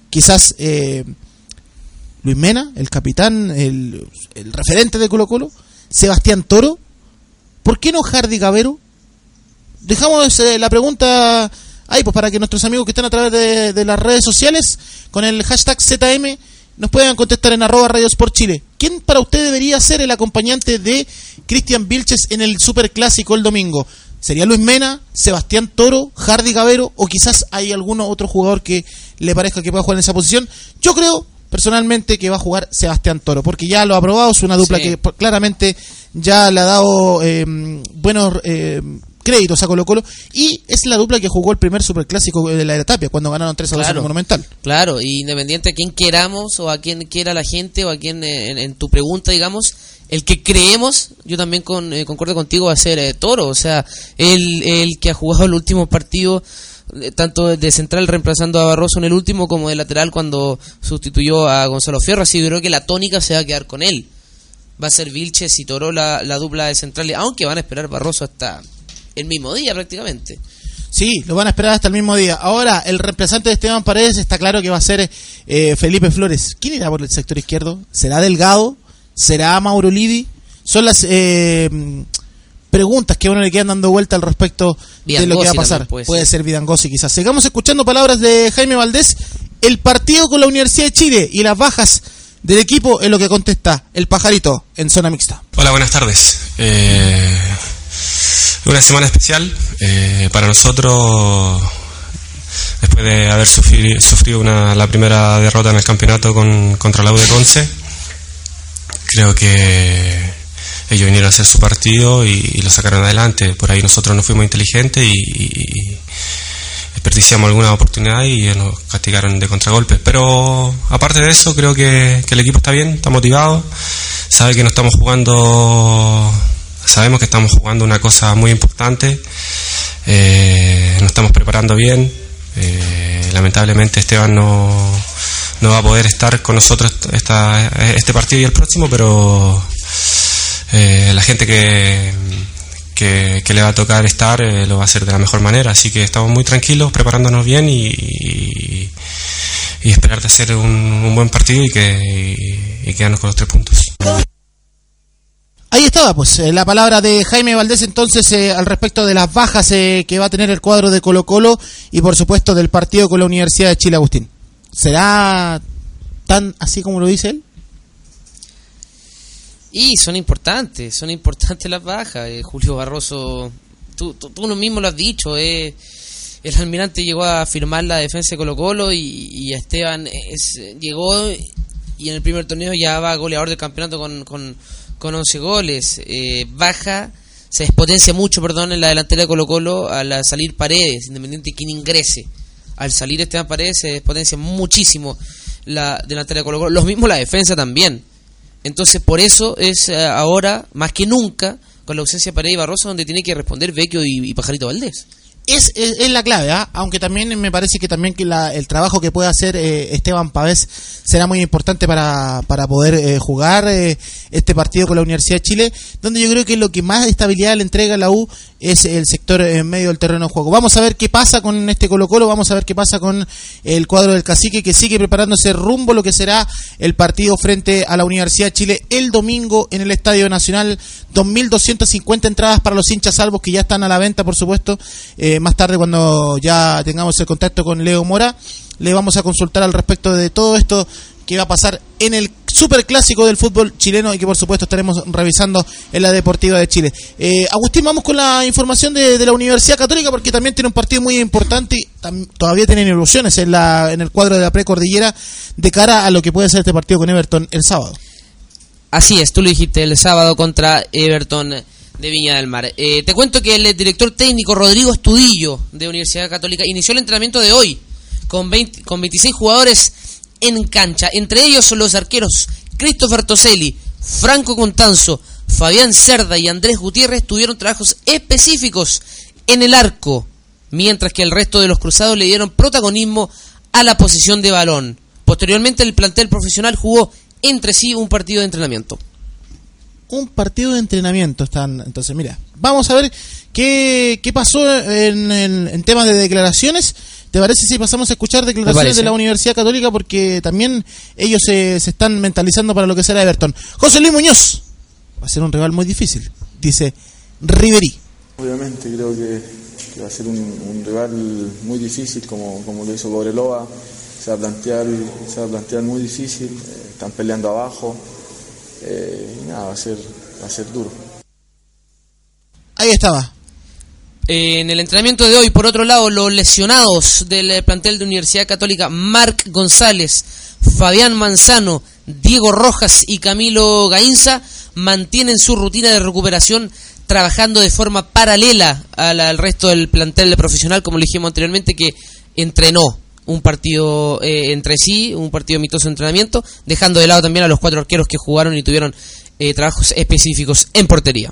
Quizás eh, Luis Mena, el capitán, el, referente de Colo Colo, Sebastián Toro. ¿Por qué no Hardy Gavero? Dejamos eh, la pregunta ahí, pues para que nuestros amigos que están a través de, de las redes sociales, con el hashtag ZM, nos puedan contestar en arroba Radio Sport Chile. ¿Quién para usted debería ser el acompañante de Cristian Vilches en el Superclásico el domingo? ¿Sería Luis Mena, Sebastián Toro, Hardy Gavero o quizás hay alguno otro jugador que le parezca que pueda jugar en esa posición? Yo creo personalmente que va a jugar Sebastián Toro, porque ya lo ha probado, es una dupla Sí. que claramente ya le ha dado eh, buenos eh, créditos a Colo Colo y es la dupla que jugó el primer superclásico de la era Tapia cuando ganaron 3 a 2 en Claro. el Monumental. Claro, y independiente a quién queramos o a quién quiera la gente o a quién eh, en, en tu pregunta, digamos, el que creemos, yo también con, eh, concuerdo contigo, va a ser eh, Toro. O sea, el, el que ha jugado el último partido, eh, tanto de central reemplazando a Barroso en el último como de lateral cuando sustituyó a Gonzalo Fierro. Así que creo que la tónica se va a quedar con él. Va a ser Vilches y Toro la, la dupla de centrales, aunque van a esperar Barroso hasta el mismo día prácticamente. Sí, lo van a esperar hasta el mismo día. Ahora, el reemplazante de Esteban Paredes está claro que va a ser eh, Felipe Flores. ¿Quién irá por el sector izquierdo? ¿Será Delgado? ¿Será Mauro Livi? Son las eh, preguntas que a uno le quedan dando vuelta al respecto de lo que va a pasar. puede Puede ser. ser Vidangosi quizás. Sigamos escuchando palabras de Jaime Valdés. El partido con la Universidad de Chile y las bajas del equipo es lo que contesta el pajarito en zona mixta. Hola, buenas tardes. Eh, una semana especial eh, para nosotros después de haber sufri- sufrido una, la primera derrota en el campeonato con, contra la U de Conce. Creo que ellos vinieron a hacer su partido y, lo sacaron adelante. Por ahí nosotros no fuimos inteligentes y, desperdiciamos alguna oportunidad y nos castigaron de contragolpe. Pero aparte de eso, creo que, que el equipo está bien, está motivado, sabe que no estamos jugando, sabemos que estamos jugando una cosa muy importante, eh, nos estamos preparando bien. eh, lamentablemente Esteban no, no va a poder estar con nosotros esta, este partido y el próximo, pero eh, la gente que, que, le va a tocar estar eh, lo va a hacer de la mejor manera. Así que estamos muy tranquilos, preparándonos bien y, y, esperar de hacer un, un buen partido y, que, quedarnos con los tres puntos. Ahí estaba, pues, eh, la palabra de Jaime Valdés entonces eh, al respecto de las bajas eh, que va a tener el cuadro de Colo Colo y por supuesto del partido con la Universidad de Chile Agustín. ¿Será tan así como lo dice él? Y son importantes, son importantes las bajas. Eh, Julio Barroso, tú, tú, tú mismo lo has dicho, eh, el almirante llegó a firmar la defensa de Colo Colo y, Esteban es, llegó y en el primer torneo ya va goleador del campeonato con, con, con 11 goles. Eh, baja, se despotencia mucho, perdón, en la delantera de Colo Colo al salir Paredes, independiente de quién ingrese. Al salir Esteban Paredes se despotencia muchísimo la delantera de Colo Colo. Lo mismo la defensa también. Entonces, por eso es eh, ahora, más que nunca, con la ausencia de Paredes y Barroso, donde tiene que responder Vecchio y, Pajarito Valdés. Es, es, la clave, ¿ah? aunque también me parece que también que la- el trabajo que puede hacer eh, Esteban Pavés será muy importante para, para poder eh, jugar eh, este partido con la Universidad de Chile, donde yo creo que lo que más estabilidad le entrega la U es el sector en medio del terreno de juego. Vamos a ver qué pasa con este Colo Colo, vamos a ver qué pasa con el cuadro del cacique que sigue preparándose rumbo lo que será el partido frente a la Universidad de Chile el domingo en el Estadio Nacional. 2.250 entradas para los hinchas salvos que ya están a la venta, por supuesto. Eh, más tarde, cuando ya tengamos el contacto con Leo Mora, le vamos a consultar al respecto de todo esto que va a pasar en el superclásico del fútbol chileno y que por supuesto estaremos revisando en la Deportiva de Chile. Eh, Agustín, vamos con la información de, la Universidad Católica porque también tiene un partido muy importante y todavía tienen ilusiones en, la, en el cuadro de la precordillera de cara a lo que puede ser este partido con Everton el sábado. Así es, tú lo dijiste el sábado contra Everton de Viña del Mar. Eh, te cuento que el director técnico Rodrigo Estudillo de Universidad Católica inició el entrenamiento de hoy con, 20 con 26 jugadores en cancha. Entre ellos los arqueros Christopher Toselli, Franco Contanzo, Fabián Cerda y Andrés Gutiérrez tuvieron trabajos específicos en el arco, mientras que el resto de los cruzados le dieron protagonismo a la posición de balón. Posteriormente el plantel profesional jugó entre sí un partido de entrenamiento. Un partido de entrenamiento están. Entonces, mira, vamos a ver qué, qué pasó en, en temas de declaraciones. ¿Te parece si pasamos a escuchar declaraciones de la Universidad Católica? Porque también ellos se, se están mentalizando para lo que será Everton. José Luis Muñoz va a ser un rival muy difícil. Dice Riverí. Obviamente creo que, que va a ser un, un rival muy difícil como, como lo hizo Cobreloa. Se va a plantear, se va a plantear muy difícil. eh, están peleando abajo. eh, y nada, va a ser, va a ser duro. Ahí estaba. En el entrenamiento de hoy, por otro lado, los lesionados del eh, plantel de Universidad Católica, Marc González, Fabián Manzano, Diego Rojas y Camilo Gainza, mantienen su rutina de recuperación trabajando de forma paralela al, resto del plantel profesional, como le dijimos anteriormente, que entrenó un partido eh, entre sí, un partido amistoso de entrenamiento, dejando de lado también a los cuatro arqueros que jugaron y tuvieron eh, trabajos específicos en portería.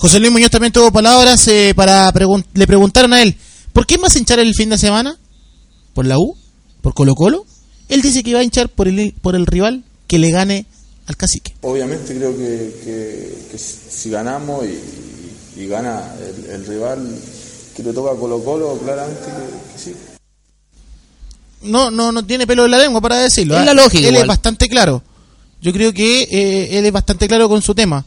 José Luis Muñoz también tuvo palabras eh, para pregun- le preguntaron a él, ¿por qué más hinchar el fin de semana? ¿Por la U? ¿Por Colo Colo? Él dice que va a hinchar por el, por el rival que le gane al cacique. Obviamente creo que, que- que si ganamos y, y gana el, el rival que le toca a Colo Colo, claramente que, que sí. No, no, no tiene pelo en la lengua para decirlo. Es ¿ah? la lógica Él es bastante claro. Yo creo que eh, él es bastante claro con su tema.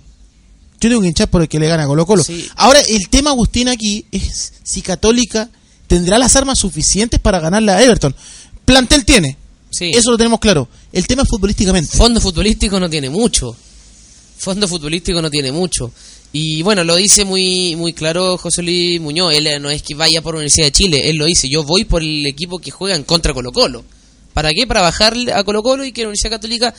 Yo tengo que hinchar por el que le gana a Colo Colo. Sí. Ahora, el tema, Agustín, aquí es si Católica tendrá las armas suficientes para ganarle a Everton. Plantel tiene. Sí. Eso lo tenemos claro. El tema es futbolísticamente. Fondo futbolístico no tiene mucho. Fondo futbolístico no tiene mucho. Y bueno, lo dice muy muy claro José Luis Muñoz. Él no es que vaya por Universidad de Chile. Él lo dice. Yo voy por el equipo que juega en contra Colo Colo. ¿Para qué? Para bajar a Colo Colo y que la Universidad Católica,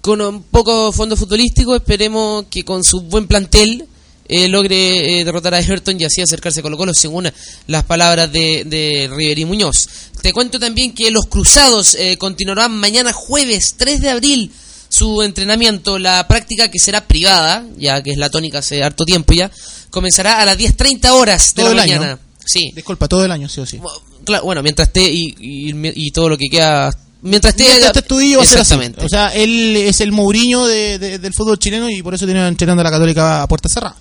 con un poco fondo futbolístico, esperemos que con su buen plantel eh, logre eh, derrotar a Everton y así acercarse a Colo Colo, según las palabras de, de Riverí Muñoz. Te cuento también que los cruzados eh, continuarán mañana jueves 3 de abril su entrenamiento, la práctica que será privada, ya que es la tónica hace harto tiempo ya, comenzará a las 10.30 horas de Todo la año. Sí, Disculpa, todo el año, sí o sí. Claro, bueno, mientras esté y, y, y todo lo que queda. Mientras esté. Mientras. Exactamente. O sea, él es el Mourinho de- de- del fútbol chileno y por eso tiene entrenando a la Católica a puerta cerrada.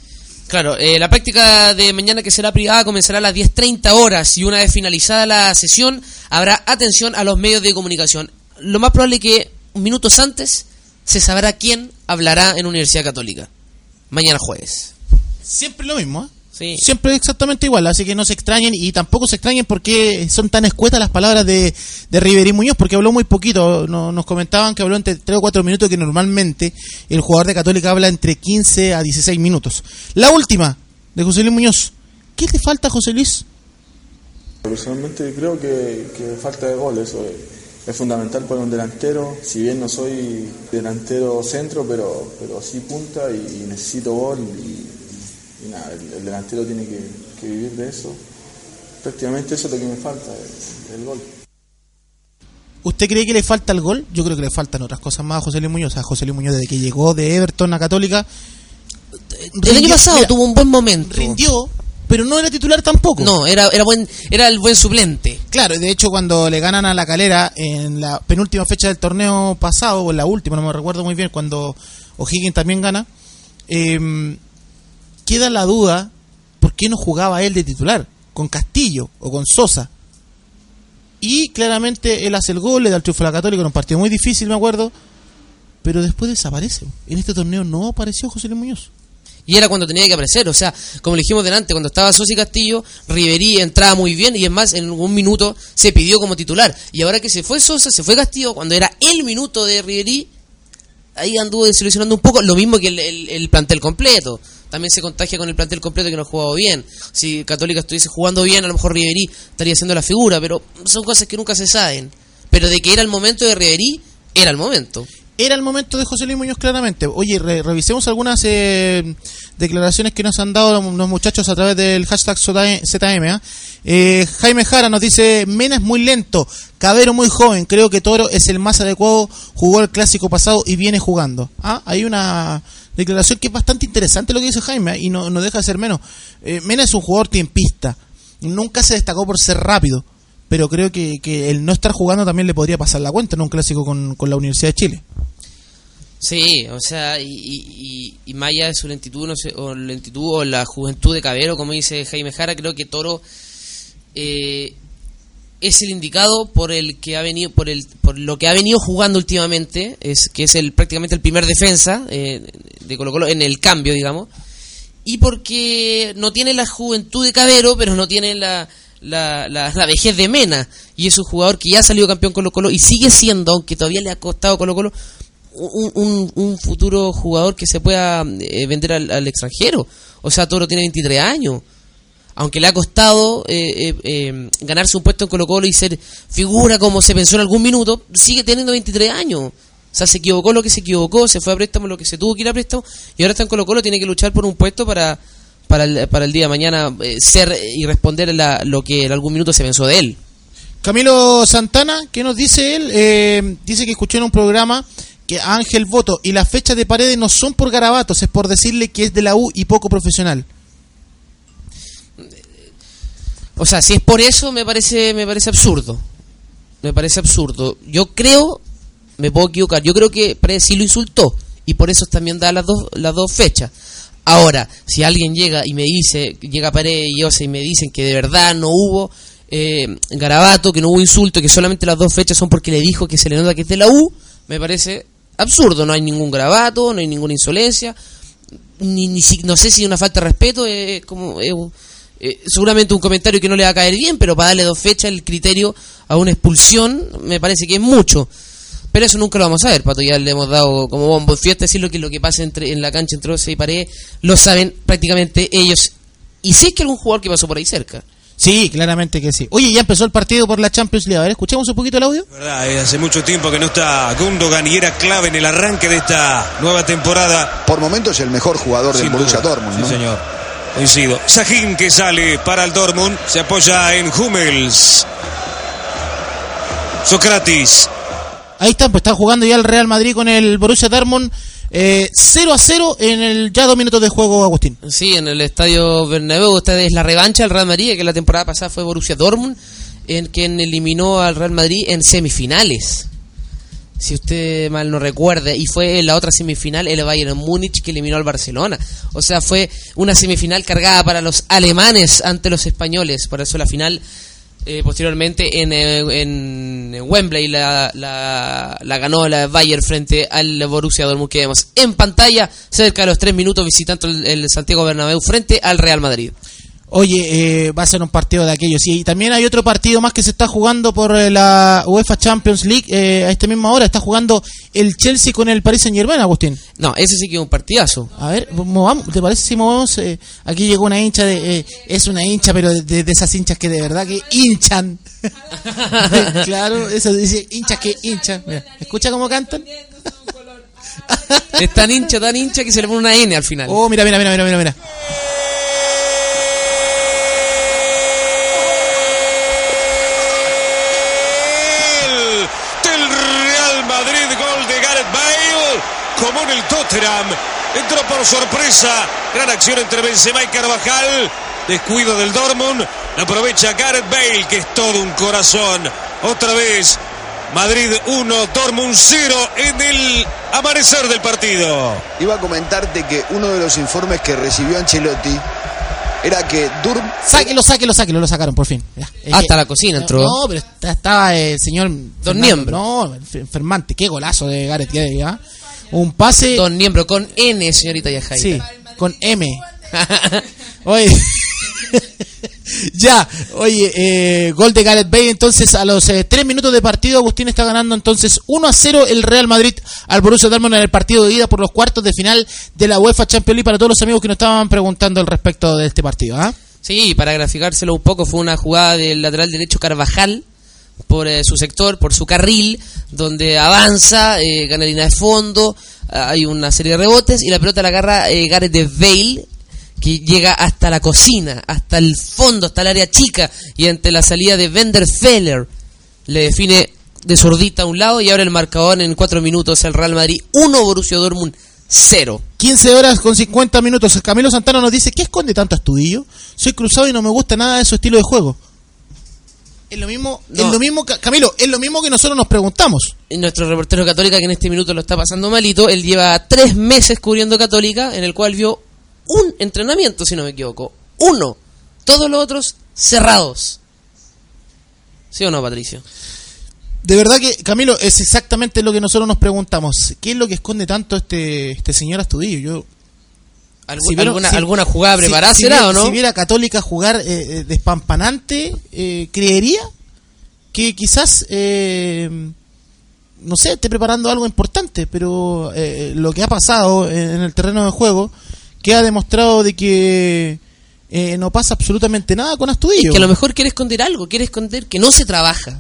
Claro, eh, la práctica de mañana que será privada comenzará a las 10.30 horas y una vez finalizada la sesión habrá atención a los medios de comunicación. Lo más probable es que minutos antes se sabrá quién hablará en Universidad Católica. Mañana jueves. Siempre lo mismo, ¿eh? Sí. Siempre exactamente igual, así que no se extrañen y tampoco se extrañen porque son tan escuetas las palabras de, de Riverí Muñoz, porque habló muy poquito. No- nos comentaban que habló entre 3 o 4 minutos, que normalmente el jugador de Católica habla entre 15 a 16 minutos. La última, de José Luis Muñoz. ¿Qué te falta, José Luis? Personalmente creo que, que falta de gol, eso es, es fundamental para un delantero, si bien no soy delantero centro, pero, pero sí punta y, y necesito gol y, y nada, el, el delantero tiene que, que vivir de eso. Prácticamente eso es lo que me falta, el, el gol. ¿Usted cree que le falta el gol? Yo creo que le faltan otras cosas más a José Luis Muñoz. A José Luis Muñoz, desde que llegó de Everton a Católica. El año pasado mira, tuvo un buen momento. rindió, pero no era titular tampoco. No, era, era, buen, era el buen suplente. Claro, de hecho cuando le ganan a la calera en la penúltima fecha del torneo pasado, o en la última, no me recuerdo muy bien, cuando O'Higgins también gana, eh, queda la duda por qué no jugaba él de titular, con Castillo o con Sosa. Y claramente él hace el gol, le da el triunfo a la Católica en un partido muy difícil, me acuerdo, pero después desaparece. En este torneo no apareció José Luis Muñoz. Y era cuando tenía que aparecer, o sea, como le dijimos delante, cuando estaba Sosi Castillo, Riverí entraba muy bien y es más, en un minuto se pidió como titular. Y ahora que se fue Sosa, se fue Castillo, cuando era el minuto de Riverí, ahí anduvo desilusionando un poco, lo mismo que el, el- el plantel completo. También se contagia con el plantel completo que no ha jugado bien. Si Católica estuviese jugando bien, a lo mejor Riverí estaría haciendo la figura, pero son cosas que nunca se saben. Pero de que era el momento de Riverí, era el momento. era el momento de José Luis Muñoz claramente. Oye, re- revisemos algunas eh, declaraciones que nos han dado los muchachos a través del hashtag ZM. ¿ah? Eh, Jaime Jara nos dice, Mena es muy lento, Cabero muy joven, creo que Toro es el más adecuado, jugó el clásico pasado y viene jugando. Ah, hay una declaración que es bastante interesante lo que dice Jaime ¿ah? y no, no deja de ser menos. Eh, Mena es un jugador tiempista, nunca se destacó por ser rápido, pero creo que, que el no estar jugando también le podría pasar la cuenta en un clásico con, con la Universidad de Chile. Sí, o sea, y, y, y- su lentitud, no sé, o lentitud o la juventud de Cabero, como dice Jaime Jara, creo que Toro eh, es el indicado por el que ha venido, por el, por lo que ha venido jugando últimamente, es que es el prácticamente el primer defensa eh, de Colo Colo en el cambio, digamos, y porque no tiene la juventud de Cabero, pero no tiene la, la, la, vejez de Mena, y es un jugador que ya ha salido campeón Colo Colo y sigue siendo, aunque todavía le ha costado Colo Colo, un, un, un futuro jugador que se pueda eh, vender al, al extranjero. O sea, Toro tiene 23 años. Aunque le ha costado eh, eh, eh, ganarse un puesto en Colo Colo y ser figura como se pensó en algún minuto, sigue teniendo 23 años. O sea, se equivocó lo que se equivocó, se fue a préstamo lo que se tuvo que ir a préstamo y ahora está en Colo Colo, tiene que luchar por un puesto para, para, el, para el día de mañana eh, ser y responder la, lo que en algún minuto se pensó de él. Camilo Santana, ¿qué nos dice él? Dice que escuchó en un programa que Ángel Voto y las fechas de paredes no son por garabatos, es por decirle que es de la U y poco profesional. O sea, si es por eso, me parece, me parece absurdo. Me parece absurdo. Yo creo, me puedo equivocar, yo creo que Paredes sí lo insultó. Y por eso también da las dos, las dos fechas. Ahora, si alguien llega y me dice, llega Paredes y Osa y me dicen que de verdad no hubo eh, garabato, que no hubo insulto, que solamente las dos fechas son porque le dijo que se le nota que es de la U, me parece absurdo. No hay ningún garabato, no hay ninguna insolencia, ni, ni si- no sé si una falta de respeto, es como... es un- eh, seguramente un comentario que no le va a caer bien, pero para darle dos fechas el criterio a una expulsión me parece que es mucho. Pero eso nunca lo vamos a ver, Pato. Ya le hemos dado como bombo en fiesta decir lo que lo que pasa entre, en la cancha entre Osa y Paredes, lo saben prácticamente ellos. Y si es que algún jugador que pasó por ahí cerca. Sí, claramente que sí. Oye, ya empezó el partido por la Champions League. A ver, escuchemos un poquito el audio. Verdad, eh, hace mucho tiempo que no está Gundogan y era clave en el arranque de esta nueva temporada. Por momentos el mejor jugador del Borussia. Dortmund, Sí, ¿no? señor. Coincido. Sahin que sale para el Dortmund. Se apoya en Hummels. Socrates. Ahí está, pues está jugando ya el Real Madrid con el Borussia Dortmund. Eh, 0 a 0 en el ya dos minutos de juego, Agustín. Sí, en el estadio Bernabéu. Esta es la revancha del Real Madrid, que la temporada pasada fue Borussia Dortmund, en quien eliminó al Real Madrid en semifinales. Si usted mal no recuerda, y fue en la otra semifinal el Bayern Múnich que eliminó al Barcelona. O sea, fue una semifinal cargada para los alemanes ante los españoles. Por eso la final eh, posteriormente en, eh, en Wembley la, la, la ganó la Bayern frente al Borussia Dortmund que en pantalla cerca de los tres minutos visitando el, el Santiago Bernabéu frente al Real Madrid. Oye, eh, va a ser un partido de aquellos. Y también hay otro partido más que se está jugando por eh, la UEFA Champions League eh, a esta misma hora. Está jugando el Chelsea con el Paris Saint Germain, Agustín. No, ese sí que es un partidazo. A ver, movamos, ¿te parece si movemos? eh, aquí llegó una hincha de... eh, es una hincha, pero de, de- de esas hinchas que de verdad que hinchan. claro, eso dice hinchas que hinchan. Mira, ¿Escucha cómo cantan? Es tan hincha, tan hincha que se le pone una N al final. Oh, mira, mira, mira, mira, mira. mira. Gol del Real Madrid, gol de Gareth Bale, como en el Tottenham. Entró por sorpresa, gran acción entre Benzema y Carvajal. Descuido del Dortmund, la aprovecha Gareth Bale, que es todo un corazón. Otra vez, Madrid 1, Dortmund 0 en el amanecer del partido. Iba a comentarte que uno de los informes que recibió Ancelotti era que Durm Sáquelo, sáquelo, sáquelo, lo sacaron por fin. Hasta que- la cocina entró. No, pero estaba el señor. Fernando, Niembro. No, enf- enfermante. Qué golazo de Gareth Gay, ¿ah? Un pase. Don Niembro con N, señorita Yajaira. Sí, con M. Oye. ya, oye, eh, gol de Gareth Bale. Entonces, a los 3 minutos de partido, Agustín está ganando entonces 1 a 0 el Real Madrid al Borussia Dortmund en el partido de ida por los cuartos de final de la UEFA Champions League. Para todos los amigos que nos estaban preguntando al respecto de este partido, ¿ah? Sí, para graficárselo un poco, fue una jugada del lateral derecho Carvajal, por eh, su sector, por su carril, donde avanza, eh, de fondo, ah, hay una serie de rebotes y la pelota la agarra eh, Gareth de Bale, que llega hasta la cocina, hasta el fondo, hasta el área chica, y ante la salida de Wenderfeller le define de zurdita a un lado y ahora el marcador en cuatro minutos el Real Madrid 1, Borussia Dortmund 0. 15 horas con 50 minutos. Camilo Santana nos dice, ¿qué esconde tanto Astudillo? Soy cruzado y no me gusta nada de su estilo de juego. Es lo mismo, es lo mismo, Ca- Camilo, es lo mismo que nosotros nos preguntamos. Nuestro reportero católica que en este minuto lo está pasando malito, él lleva tres meses cubriendo católica en el cual vio un entrenamiento, si no me equivoco. Uno. Todos los otros cerrados. ¿Sí o no, Patricio? De verdad que, Camilo, es exactamente lo que nosotros nos preguntamos. ¿Qué es lo que esconde tanto este, este señor Astudillo? Yo, ¿Algu- Si vieron- alguna, si- ¿Alguna jugada preparada si será o no? Si viera Católica jugar eh, eh, despampanante, eh, creería que quizás, eh, no sé, esté preparando algo importante, pero eh, lo que ha pasado en, el terreno de juego, que ha demostrado de que eh, no pasa absolutamente nada con Astudillo. Es que a lo mejor quiere esconder algo, quiere esconder que no se trabaja,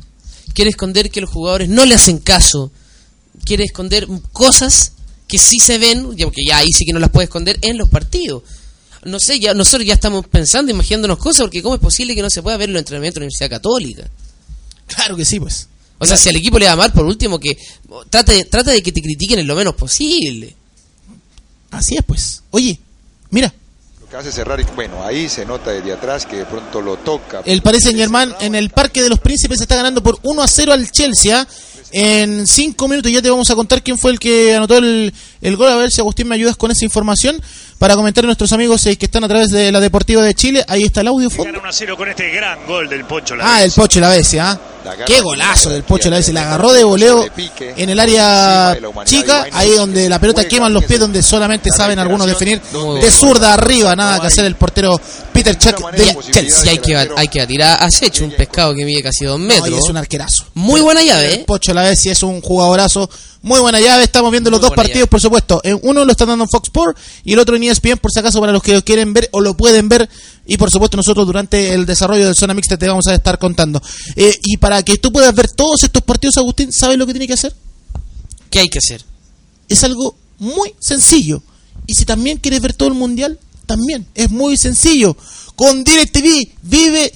quiere esconder que los jugadores no le hacen caso, quiere esconder cosas que sí se ven, ya- porque ya ahí sí que no las puede esconder en los partidos. No sé, ya nosotros ya estamos pensando, imaginándonos cosas, porque cómo es posible que no se pueda ver los entrenamientos de la Universidad Católica. Claro que sí, pues. O sea, si al equipo le va mal, por último, que trate, de- trate de que te critiquen en lo menos posible. Así es, pues. Oye, mira, Lo que hace cerrar, y bueno, ahí se nota desde atrás que de pronto lo toca. El Paris Saint Germain en el Parque de los Príncipes está ganando por 1 a 0 al Chelsea. En 5 minutos ya te vamos a contar quién fue el que anotó el, el gol. A ver si Agustín me ayudas con esa información para comentar a nuestros amigos eh, que están a través de la Deportiva de Chile. Ahí está el audio. fondo. Gana 1 a 0 con este gran gol del Pocho. Ah, el Pocho la Bestia. ¿ah? Qué golazo del Pocho la Bestia. La agarró de voleo en el área chica, ahí donde la pelota queman los pies, donde solamente saben algunos definir. De zurda arriba, nada que hacer el portero Peter Chuck de Chelsea. Hay que, hay que tirar a Secho, un pescado que mide casi dos metros. No, y es un arquerazo. Muy buena llave, El ¿eh? Pocho la Bestia es un jugadorazo. Muy buena llave. Estamos viendo los dos partidos, por supuesto. En Uno lo están dando en Fox Sports y el otro en ESPN, por si acaso, para los que lo quieren ver o lo pueden ver. Y por supuesto, nosotros durante el desarrollo del Zona Mixta te vamos a estar contando. Eh, y para que tú puedas ver todos estos partidos, Agustín, ¿sabes lo que tiene que hacer? ¿Qué hay que hacer? Es algo muy sencillo. Y si también quieres ver todo el mundial, también es muy sencillo. Con DirecTV vive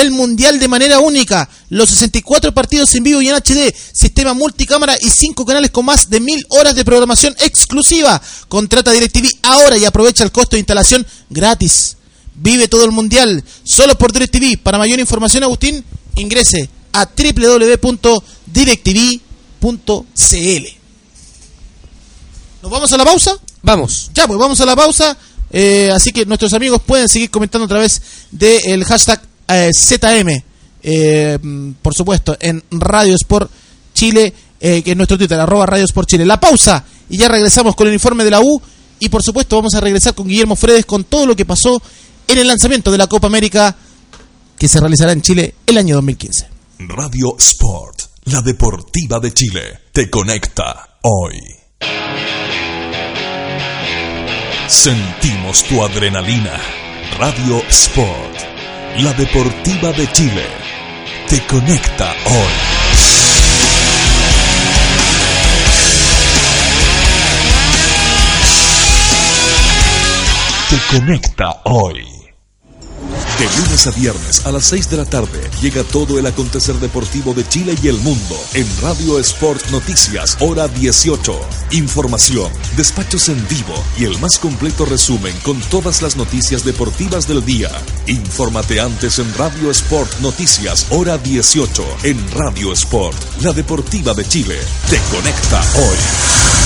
el mundial de manera única. Los 64 partidos en vivo y en HD, sistema multicámara y 5 canales con más de 1000 horas de programación exclusiva. Contrata DirecTV ahora y aprovecha el costo de instalación gratis. Vive todo el mundial solo por DirecTV. Para mayor información, Agustín, ingrese a www.directv.cl. ¿Nos vamos a la pausa? Vamos. Ya, pues vamos a la pausa. Eh, así que nuestros amigos pueden seguir comentando a través del hashtag eh, ZM. eh, por supuesto, en Radio Sport Chile, eh, que es nuestro Twitter, arroba Radio Sport Chile. La pausa y ya regresamos con el informe de la U. Y por supuesto, vamos a regresar con Guillermo Fredes con todo lo que pasó en el lanzamiento de la Copa América que se realizará en Chile el año 2015. Radio Sport, la deportiva de Chile, te conecta hoy. Sentimos tu adrenalina. Radio Sport, la deportiva de Chile, te conecta hoy. Te conecta hoy. De lunes a viernes a las 6 de la tarde llega todo el acontecer deportivo de Chile y el mundo en Radio Sport Noticias, hora 18. Información, despachos en vivo y el más completo resumen con todas las noticias deportivas del día. Infórmate antes en Radio Sport Noticias, hora 18. En Radio Sport, la deportiva de Chile. Te conecta hoy.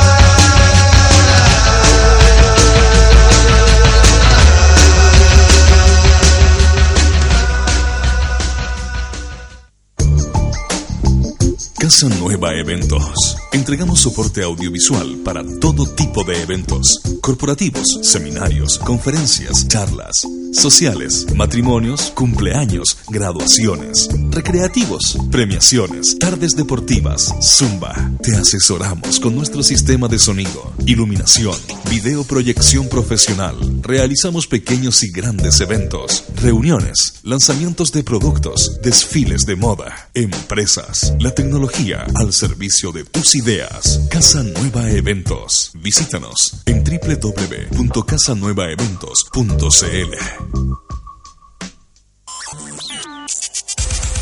Casa Nueva Eventos. Entregamos soporte audiovisual para todo tipo de eventos, corporativos, seminarios, conferencias, charlas, sociales, matrimonios, cumpleaños, graduaciones, recreativos, premiaciones, tardes deportivas, zumba. Te asesoramos con nuestro sistema de sonido, iluminación, video proyección profesional. Realizamos pequeños y grandes eventos, reuniones, lanzamientos de productos, desfiles de moda, empresas, la tecnología al servicio de tus ideas. Casa Nueva Eventos. Visítanos en www.casanuevaeventos.cl.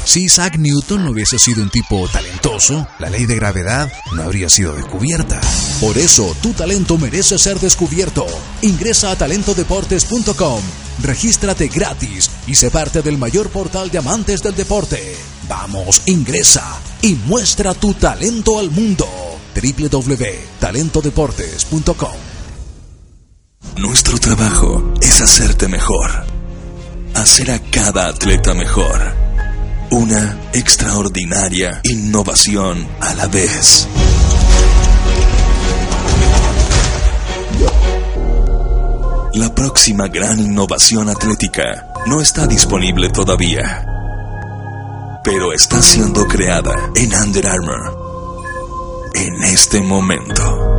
Si Isaac Newton no hubiese sido un tipo talentoso, la ley de gravedad no habría sido descubierta. Por eso, tu talento merece ser descubierto. Ingresa a talentodeportes.com, regístrate gratis y sé parte del mayor portal de amantes del deporte. Vamos, ingresa y muestra tu talento al mundo. www.talentodeportes.com Nuestro trabajo es hacerte mejor. Hacer a cada atleta mejor. Una extraordinaria innovación a la vez. La próxima gran innovación atlética no está disponible todavía, pero está siendo creada en Under Armour en este momento.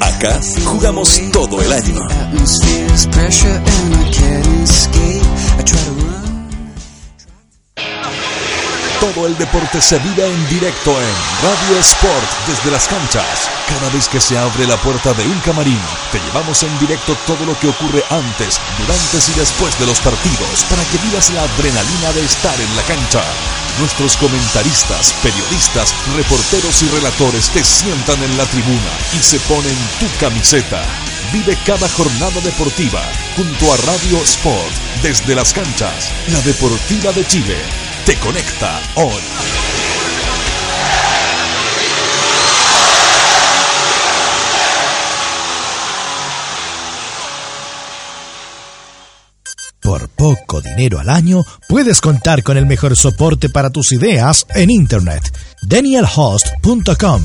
Acá jugamos todo el año. Todo el deporte se vive en directo en Radio Sport desde las canchas. Cada vez que se abre la puerta de un camarín, te llevamos en directo todo lo que ocurre antes, durante y después de los partidos para que vivas la adrenalina de estar en la cancha. Nuestros comentaristas, periodistas, reporteros y relatores te sientan en la tribuna y se ponen tu camiseta. Vive cada jornada deportiva junto a Radio Sport desde las canchas. La Deportiva de Chile te conecta hoy. Por poco dinero al año, puedes contar con el mejor soporte para tus ideas en Internet. DanielHost.com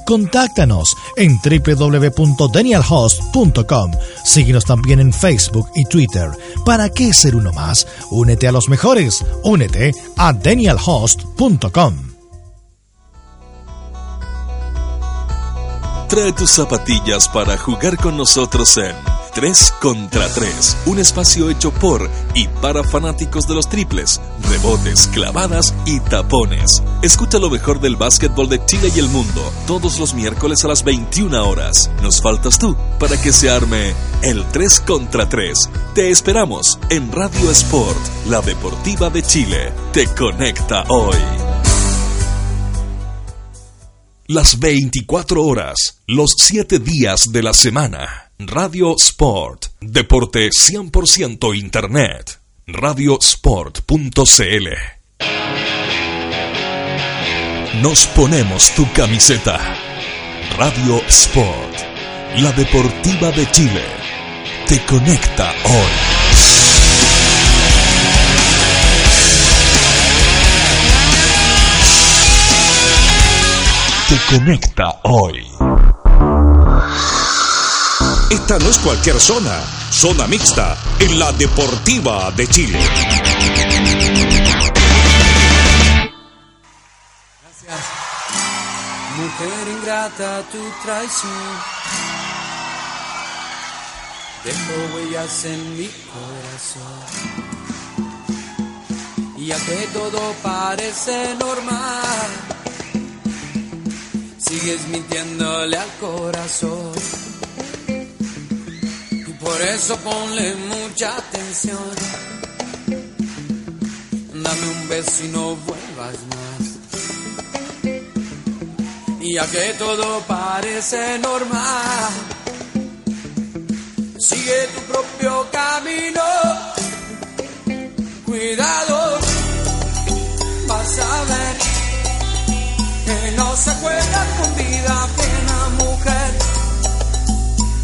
Contáctanos en www.danielhost.com. Síguenos también en Facebook y Twitter. ¿Para qué ser uno más? Únete a los mejores. Únete a danielhost.com. Trae tus zapatillas para jugar con nosotros en 3 contra 3, un espacio hecho por y para fanáticos de los triples, rebotes, clavadas y tapones. Escucha lo mejor del básquetbol de Chile y el mundo todos los miércoles a las 21 horas. Nos faltas tú para que se arme el 3 contra 3. Te esperamos en Radio Sport, la deportiva de Chile. Te conecta hoy. Las 24 horas, los 7 días de la semana. Radio Sport, deporte 100% Internet. Radiosport.cl Nos ponemos tu camiseta. Radio Sport, la deportiva de Chile. Te conecta hoy. Te conecta hoy. Esta no es cualquier zona, zona mixta en la Deportiva de Chile. Gracias. Mujer ingrata, tu traición. Dejo huellas en mi corazón. Y aunque todo parece normal, sigues mintiéndole al corazón. Por eso ponle mucha atención. Dame un beso y no vuelvas más. Y ya que todo parece normal, sigue tu propio camino. Cuidado, vas a ver que no se juega con vida ajena, mujer.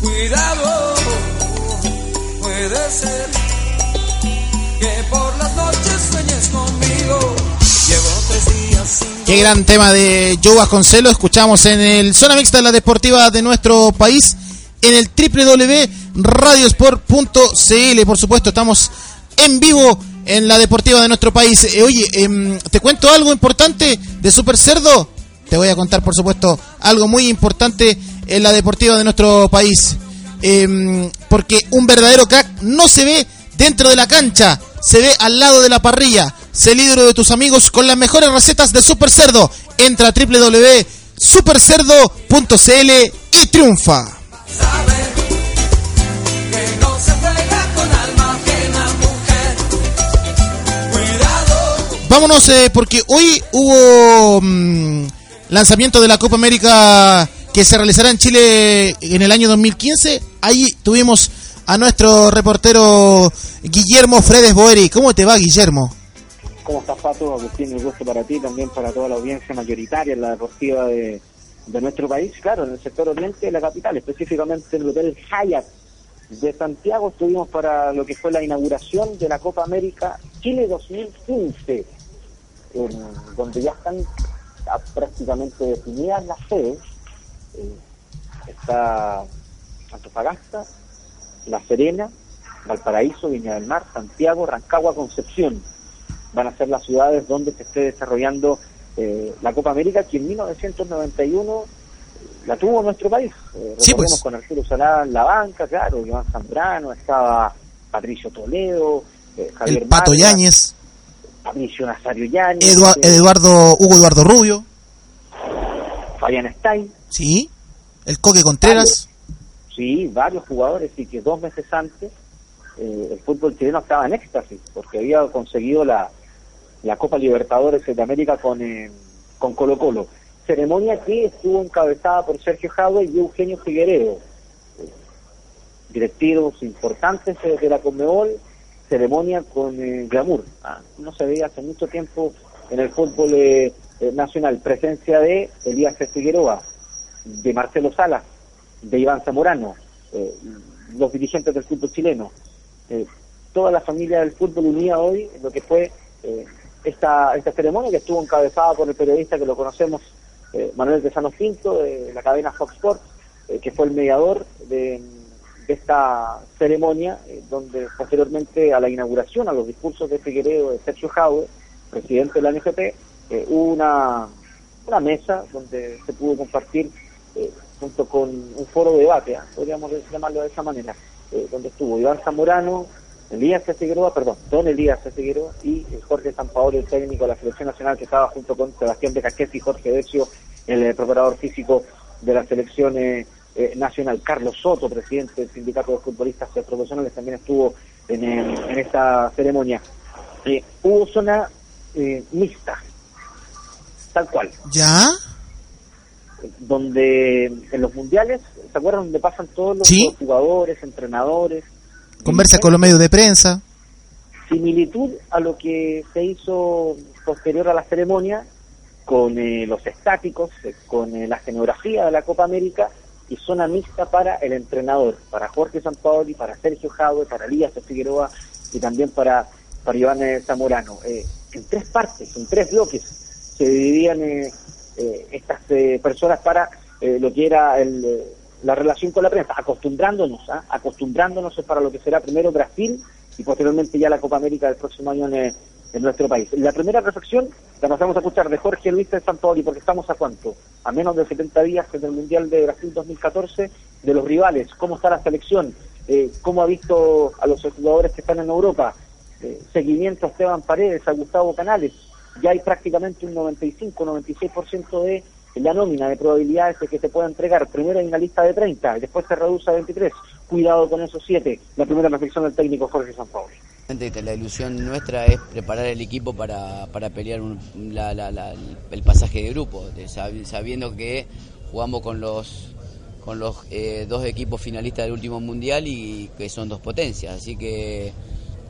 Cuidado, que por las noches sueñes conmigo. Llevo tres días Qué gran tema de Joe Vasconcelo. Escuchamos en el Zona Mixta de la Deportiva de nuestro país, en el www.radiosport.cl. Por supuesto, estamos en vivo en la Deportiva de nuestro país. Eh, oye, em, te cuento algo importante de Super Cerdo. Te voy a contar, por supuesto, algo muy importante en la Deportiva de nuestro país. Em, porque un verdadero crack no se ve dentro de la cancha, se ve al lado de la parrilla. Sé ídolo de tus amigos con las mejores recetas de Super Cerdo. Entra a www.supercerdo.cl y triunfa. Vámonos eh, porque hoy hubo mm, lanzamiento de la Copa América que se realizará en Chile en el año 2015. Ahí tuvimos a nuestro reportero Guillermo Fredes Boeri. ¿Cómo te va, Guillermo? ¿Cómo estás, Pato? Agustín, el gusto para ti, también para toda la audiencia mayoritaria en la deportiva de, de nuestro país. Claro, en el sector oriente de la capital, específicamente en el Hotel Hyatt de Santiago, estuvimos para lo que fue la inauguración de la Copa América Chile 2015, en- donde ya están prácticamente definidas las sedes. Eh, está Antofagasta, La Serena, Valparaíso, Viña del Mar, Santiago, Rancagua, Concepción van a ser las ciudades donde se esté desarrollando eh, la Copa América, que en 1991 la tuvo nuestro país. Eh, Sí, pues. con Arturo Salá en la banca, claro, Iván Zambrano, estaba Patricio Toledo, eh, Javier El Pato Yáñez, Patricio Nazario Yáñez, Edua- eh, Eduardo, Hugo Eduardo Rubio, Fabián Stein, ¿sí? El Coque Contreras. sí, varios jugadores, y que dos meses antes eh, el fútbol chileno estaba en éxtasis, porque había conseguido la, la Copa Libertadores de América con, eh, con Colo Colo. Ceremonia que estuvo encabezada por Sergio Jadwe y Eugenio Figueredo, eh, directivos importantes de la Conmebol, ceremonia con eh, glamour. Ah, no se veía hace mucho tiempo en el fútbol nacional. Presencia de Elías Figueroa, de Marcelo Salas, de Iván Zamorano, eh, los dirigentes del fútbol chileno, eh, toda la familia del fútbol unida hoy lo que fue eh, esta, esta ceremonia que estuvo encabezada por el periodista que lo conocemos, eh, Manuel Tesano Pinto, de la cadena Fox Sports, que fue el mediador de, esta ceremonia, donde posteriormente a la inauguración, a los discursos de Figueredo, de Sergio Jaue, presidente de la NFP, hubo una, una mesa donde se pudo compartir eh, junto con un foro de debate, ¿ah? podríamos llamarlo de esa manera, eh, donde estuvo Iván Zamorano, Elías. Figueroa, perdón, don Elías. Figueroa y eh, Jorge Sampaoli, el técnico de la selección nacional que estaba junto con Sebastián Becasquez y Jorge Decio, el preparador físico de la selección nacional. Carlos Soto, presidente del sindicato de futbolistas profesionales, también estuvo en, en esta ceremonia. Hubo zona mixta, tal cual ¿Ya? Donde en los mundiales, ¿se acuerdan donde pasan todos los, Sí. jugadores, entrenadores? Conversa con los medios de prensa. Similitud a lo que se hizo posterior a la ceremonia con eh, los estáticos, eh, con eh, la escenografía de la Copa América y zona mixta para el entrenador, para Jorge Sampaoli, para Sergio Jadwe, para Elías Figueroa y también para, para Iván eh, Zamorano. Eh, en tres partes, en tres bloques se dividían estas eh, personas para eh, lo que era el, eh, la relación con la prensa, acostumbrándonos, ¿ah? acostumbrándonos para lo que será primero Brasil y posteriormente ya la Copa América del próximo año en, eh, en nuestro país. La primera reflexión la pasamos a escuchar de Jorge Luis de Sampaoli, porque estamos a cuánto? A menos de 70 días desde el Mundial de Brasil 2014, de los rivales, cómo está la selección, eh, cómo ha visto a los jugadores que están en Europa, eh, seguimiento a Esteban Paredes, a Gustavo Canales, ya hay prácticamente un 95-96% de la nómina de probabilidades de que se pueda entregar. Primero hay una lista de 30, y después se reduce a 23. Cuidado con esos 7. La primera reflexión del técnico Jorge Sampaoli. La ilusión nuestra es preparar el equipo para, para pelear un- la- la- la- el pasaje de grupo, sabiendo que jugamos con los con los eh, dos equipos finalistas del último mundial y que son dos potencias, así que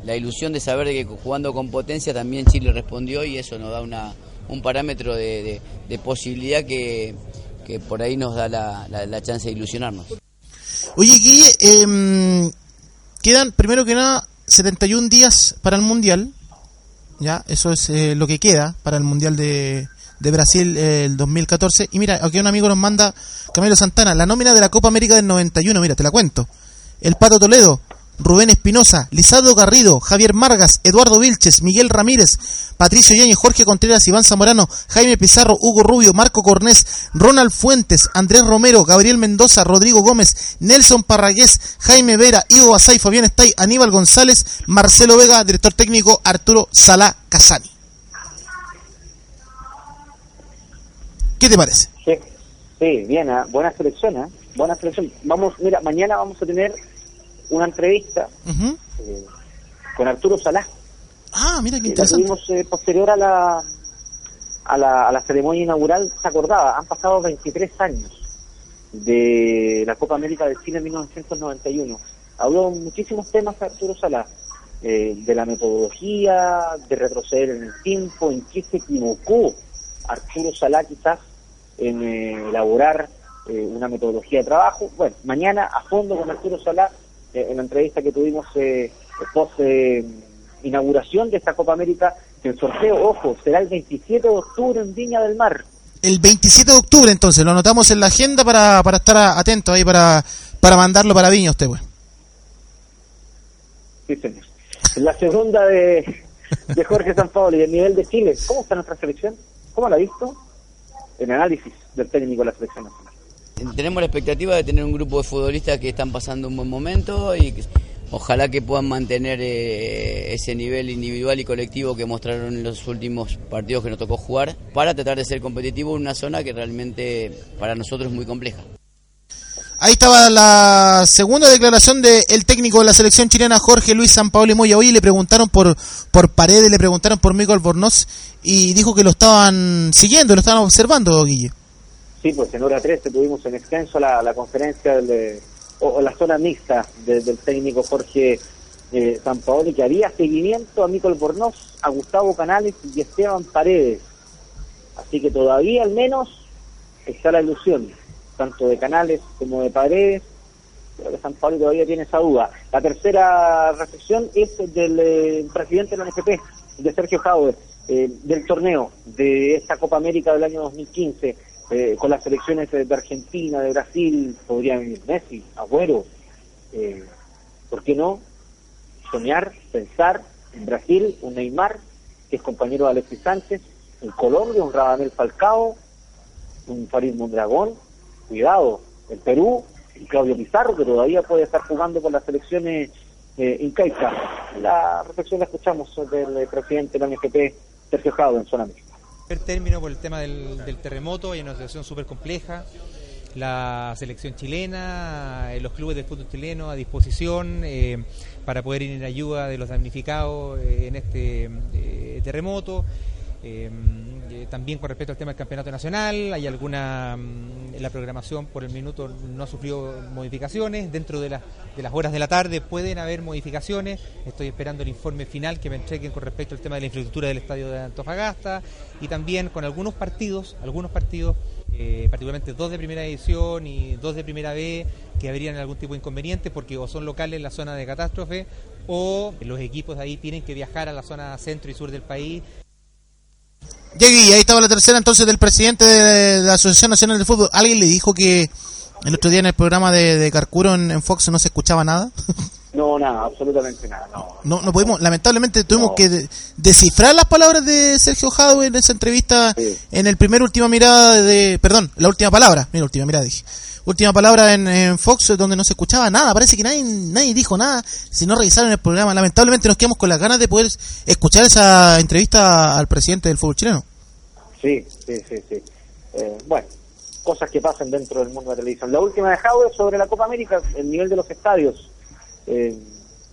la ilusión de saber que jugando con potencia también Chile respondió y eso nos da una, un parámetro de, posibilidad que, que por ahí nos da la, la- la chance de ilusionarnos. Oye, Guille, em, quedan primero que nada 71 días para el Mundial. Ya, eso es eh, lo que queda para el Mundial de, de Brasil eh, el 2014. Y mira, aquí un amigo nos manda, Camilo Santana, la nómina de la Copa América del 91, mira, te la cuento. El Pato Toledo, Rubén Espinosa, Lizardo Garrido, Javier Margas, Eduardo Vilches, Miguel Ramírez, Patricio Yañez, Jorge Contreras, Iván Zamorano, Jaime Pizarro, Hugo Rubio, Marco Cornés, Ronald Fuentes, Andrés Romero, Gabriel Mendoza, Rodrigo Gómez, Nelson Parragués, Jaime Vera, Ivo Basay, Fabián Estay, Aníbal González, Marcelo Vega, director técnico Arturo Salá Casani. ¿Qué te parece? Sí, bien, ah, buena selección, ¿eh? buena selección. Vamos, mira, mañana vamos a tener una entrevista eh, con Arturo Salá. Ah, mira qué la interesante. tuvimos eh, posterior a la, a la a la ceremonia inaugural, se acordaba, han pasado 23 años de la Copa América de Chile en 1991. Habló muchísimos temas Arturo Salá, eh, de la metodología, de retroceder en el tiempo, en qué se equivocó Arturo Salá quizás en eh, elaborar eh, una metodología de trabajo. Bueno, mañana a fondo con Arturo Salá, eh, en la entrevista que tuvimos eh, post eh, inauguración de esta Copa América, que el sorteo, ojo, será el 27 de octubre en Viña del Mar. El 27 de octubre, entonces, lo anotamos en la agenda para, para estar atentos ahí, para, para mandarlo para Viña usted, pues. Sí, señor. La segunda de, de Jorge Sampaoli, del nivel de Chile. ¿Cómo está nuestra selección? ¿Cómo la ha visto? En análisis del técnico de la selección nacional. Tenemos la expectativa de tener un grupo de futbolistas que están pasando un buen momento y que ojalá que puedan mantener eh, ese nivel individual y colectivo que mostraron en los últimos partidos que nos tocó jugar para tratar de ser competitivo en una zona que realmente para nosotros es muy compleja. Ahí estaba la segunda declaración del técnico de la selección chilena, Jorge Luis Sampaoli Moya. Hoy le preguntaron por, por Paredes, le preguntaron por Michael Bornoz y dijo que lo estaban siguiendo, lo estaban observando, Guille. Sí, pues en hora 13 tuvimos en extenso la, conferencia del, de- o, la zona mixta de- del técnico Jorge eh, Sampaoli, que haría seguimiento a Michael Bornoz, a Gustavo Canales y Esteban Paredes. Así que todavía al menos está la ilusión, tanto de Canales como de Paredes. Creo que Sampaoli todavía tiene esa duda. La tercera reflexión es del eh, presidente de la NFP, de Sergio Jauer, eh, del torneo de esta Copa América del año 2015 eh, con las selecciones de Argentina, de Brasil, podrían venir Messi, Agüero, eh, ¿por qué no? Soñar, pensar en Brasil, un Neymar, que es compañero de Alexis Sánchez, en Colombia, un Radamel Falcao, un Farid Mondragón, cuidado, en Perú, y Claudio Pizarro, que todavía puede estar jugando con las selecciones eh, incaica. La reflexión la escuchamos del eh, presidente de la NFP, Sergio Jado, en zona. Primer término por el tema del, del terremoto, hay una situación súper compleja. La selección chilena, eh, los clubes del fútbol chileno a disposición eh, para poder ir en ayuda de los damnificados eh, en este terremoto. Eh, eh, también con respecto al tema del campeonato nacional, hay alguna. mm, la programación por el minuto no ha sufrido modificaciones. Dentro de, las de las horas de la tarde pueden haber modificaciones. Estoy esperando el informe final que me entreguen con respecto al tema de la infraestructura del estadio de Antofagasta y también con algunos partidos, algunos partidos, eh, particularmente dos de primera edición y dos de primera B, que habrían algún tipo de inconveniente porque o son locales en la zona de catástrofe o los equipos de ahí tienen que viajar a la zona centro y sur del país Guille, ahí estaba la tercera entonces del presidente de la Asociación Nacional de Fútbol. ¿Alguien le dijo que el otro día en el programa de, de Carcuro en, en Fox no se escuchaba nada? No, nada, absolutamente nada. No. No, no pudimos, lamentablemente tuvimos que de- descifrar las palabras de Sergio Jadwe en esa entrevista, en el primer última mirada de, perdón, la última palabra, mira, última mirada dije. Última palabra en, en Fox, donde no se escuchaba nada, parece que nadie, nadie dijo nada, si no revisaron el programa. Lamentablemente nos quedamos con las ganas de poder escuchar esa entrevista al presidente del fútbol chileno. Sí, sí, sí. Eh, bueno, cosas que pasan dentro del mundo de la televisión. La última de Jaude sobre la Copa América, el nivel de los estadios. Eh,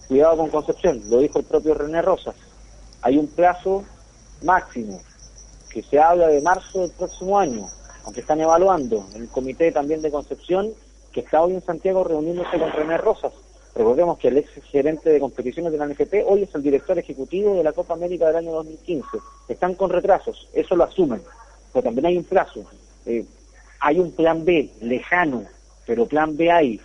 cuidado con Concepción, lo dijo el propio René Rosas. Hay un plazo máximo, que se habla de marzo del próximo año, aunque están evaluando el comité también de Concepción, que está hoy en Santiago reuniéndose con René Rosas. Recordemos que el ex gerente de competiciones de la NFP hoy es el director ejecutivo de la Copa América del año 2015. Están con retrasos, eso lo asumen, pero también hay un plazo. Eh, hay un plan B lejano, pero plan B hay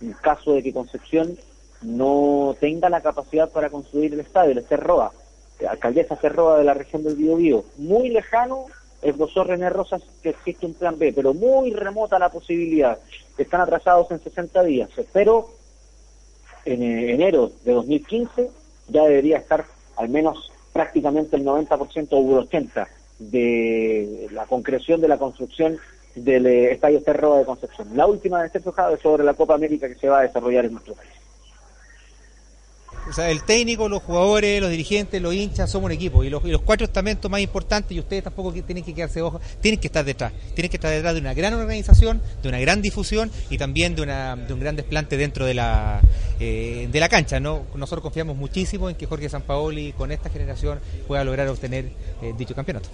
en caso de que Concepción no tenga la capacidad para construir el estadio, el Cerroa, eh, alcaldesa Cerroa de la región del Biobío, muy lejano, esbozó René Rosas que existe un plan B, pero muy remota la posibilidad. Están atrasados en 60 días, pero en eh, enero de 2015 ya debería estar al menos prácticamente el 90% o el 80% de la concreción de la construcción del eh, Estadio Cerro de Concepción. La última de Sergio Jade sobre la Copa América que se va a desarrollar en nuestro país. El técnico, los jugadores, los dirigentes, los hinchas, somos un equipo. Y los, los cuatro estamentos más importantes, y ustedes tampoco tienen que quedarse ojo, tienen que estar detrás. Tienen que estar detrás de una gran organización, de una gran difusión y también de, una, de un gran desplante dentro de la, eh, de la cancha. ¿no? Nosotros confiamos muchísimo en que Jorge Sampaoli, con esta generación, pueda lograr obtener eh, dicho campeonato.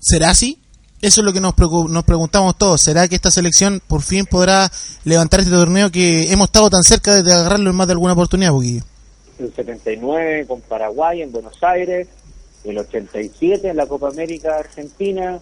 ¿Será así? Eso es lo que nos, nos preguntamos todos. ¿Será que esta selección por fin podrá levantar este torneo que hemos estado tan cerca de agarrarlo en más de alguna oportunidad, Boquillo? El 79 con Paraguay en Buenos Aires, el 87 en la Copa América Argentina,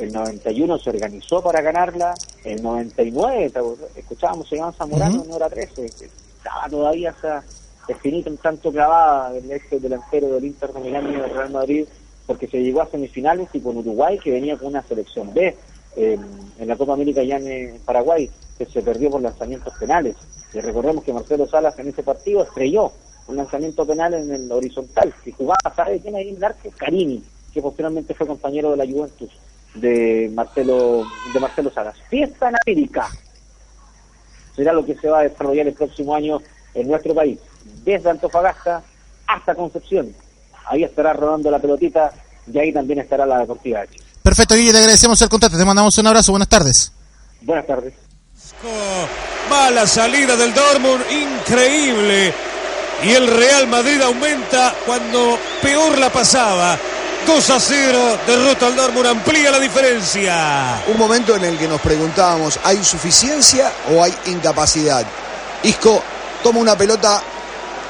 el 91 se organizó para ganarla, el 99, ¿te acuerdas? escuchábamos a Iván Zamorano Ujú. en hora 13, que estaba todavía esa espinita un tanto clavada del ex delantero del Inter de Milán y del Real Madrid, porque se llegó a semifinales y con Uruguay, que venía con una selección B eh, en la Copa América ya en Paraguay, que se perdió por lanzamientos penales. Y recordemos que Marcelo Salas en ese partido estrelló un lanzamiento penal en el horizontal y jugaba, ¿sabe quién ahí en el arco? Carini, que posteriormente fue compañero de la Juventus de Marcelo de Marcelo Salas. Fiesta en América será lo que se va a desarrollar el próximo año en nuestro país, desde Antofagasta hasta Concepción. Ahí estará rodando la pelotita y ahí también estará la Deportiva de Chile. Perfecto, Guille, te agradecemos el contacto. Te mandamos un abrazo. Buenas tardes. Buenas tardes. Mala salida del Dortmund, increíble. Y el Real Madrid aumenta cuando peor la pasaba. 2 a 0, derrota al Dortmund, amplía la diferencia. Un momento en el que nos preguntábamos, ¿hay suficiencia o hay incapacidad? Isco toma una pelota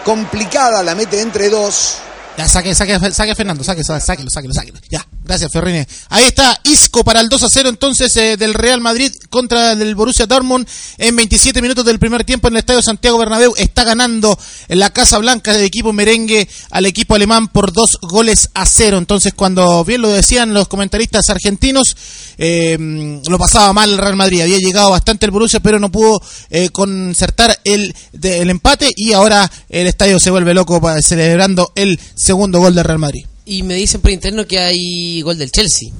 complicada, la mete entre dos. Ya, saque, saque, saque Fernando, saque, saque, sáquelo, sáquelo, sáquelo. Ya, gracias, Ferrine. Ahí está Isco para el 2 a 0 entonces eh, del Real Madrid contra el Borussia Dortmund en 27 minutos del primer tiempo en el Estadio Santiago Bernabéu. Está ganando en la Casa Blanca del equipo merengue al equipo alemán por dos goles a cero. Entonces, cuando bien lo decían los comentaristas argentinos, eh, lo pasaba mal el Real Madrid. Había llegado bastante el Borussia, pero no pudo eh, concertar el, el empate y ahora el estadio se vuelve loco celebrando el segundo gol del Real Madrid. Y me dicen por interno que hay gol del Chelsea.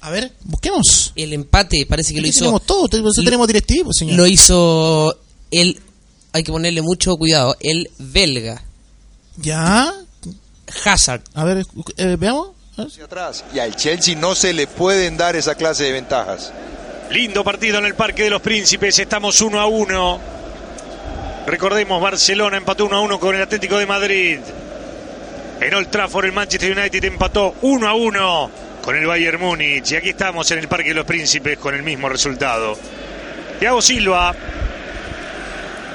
A ver, busquemos. El empate parece que lo hizo. tenemos todo, por eso lo- tenemos directivo, señor. Lo hizo el. Hay que ponerle mucho cuidado. El belga. ¿Ya? Hazard. A ver, eh, veamos. Hacia atrás. Y al Chelsea no se le pueden dar esa clase de ventajas. Lindo partido en el Parque de los Príncipes, estamos 1 a 1. Recordemos, Barcelona empató 1 a 1 con el Atlético de Madrid. En Old Trafford el Manchester United empató 1 a 1 con el Bayern Múnich. Y aquí estamos en el Parque de los Príncipes con el mismo resultado. Thiago Silva,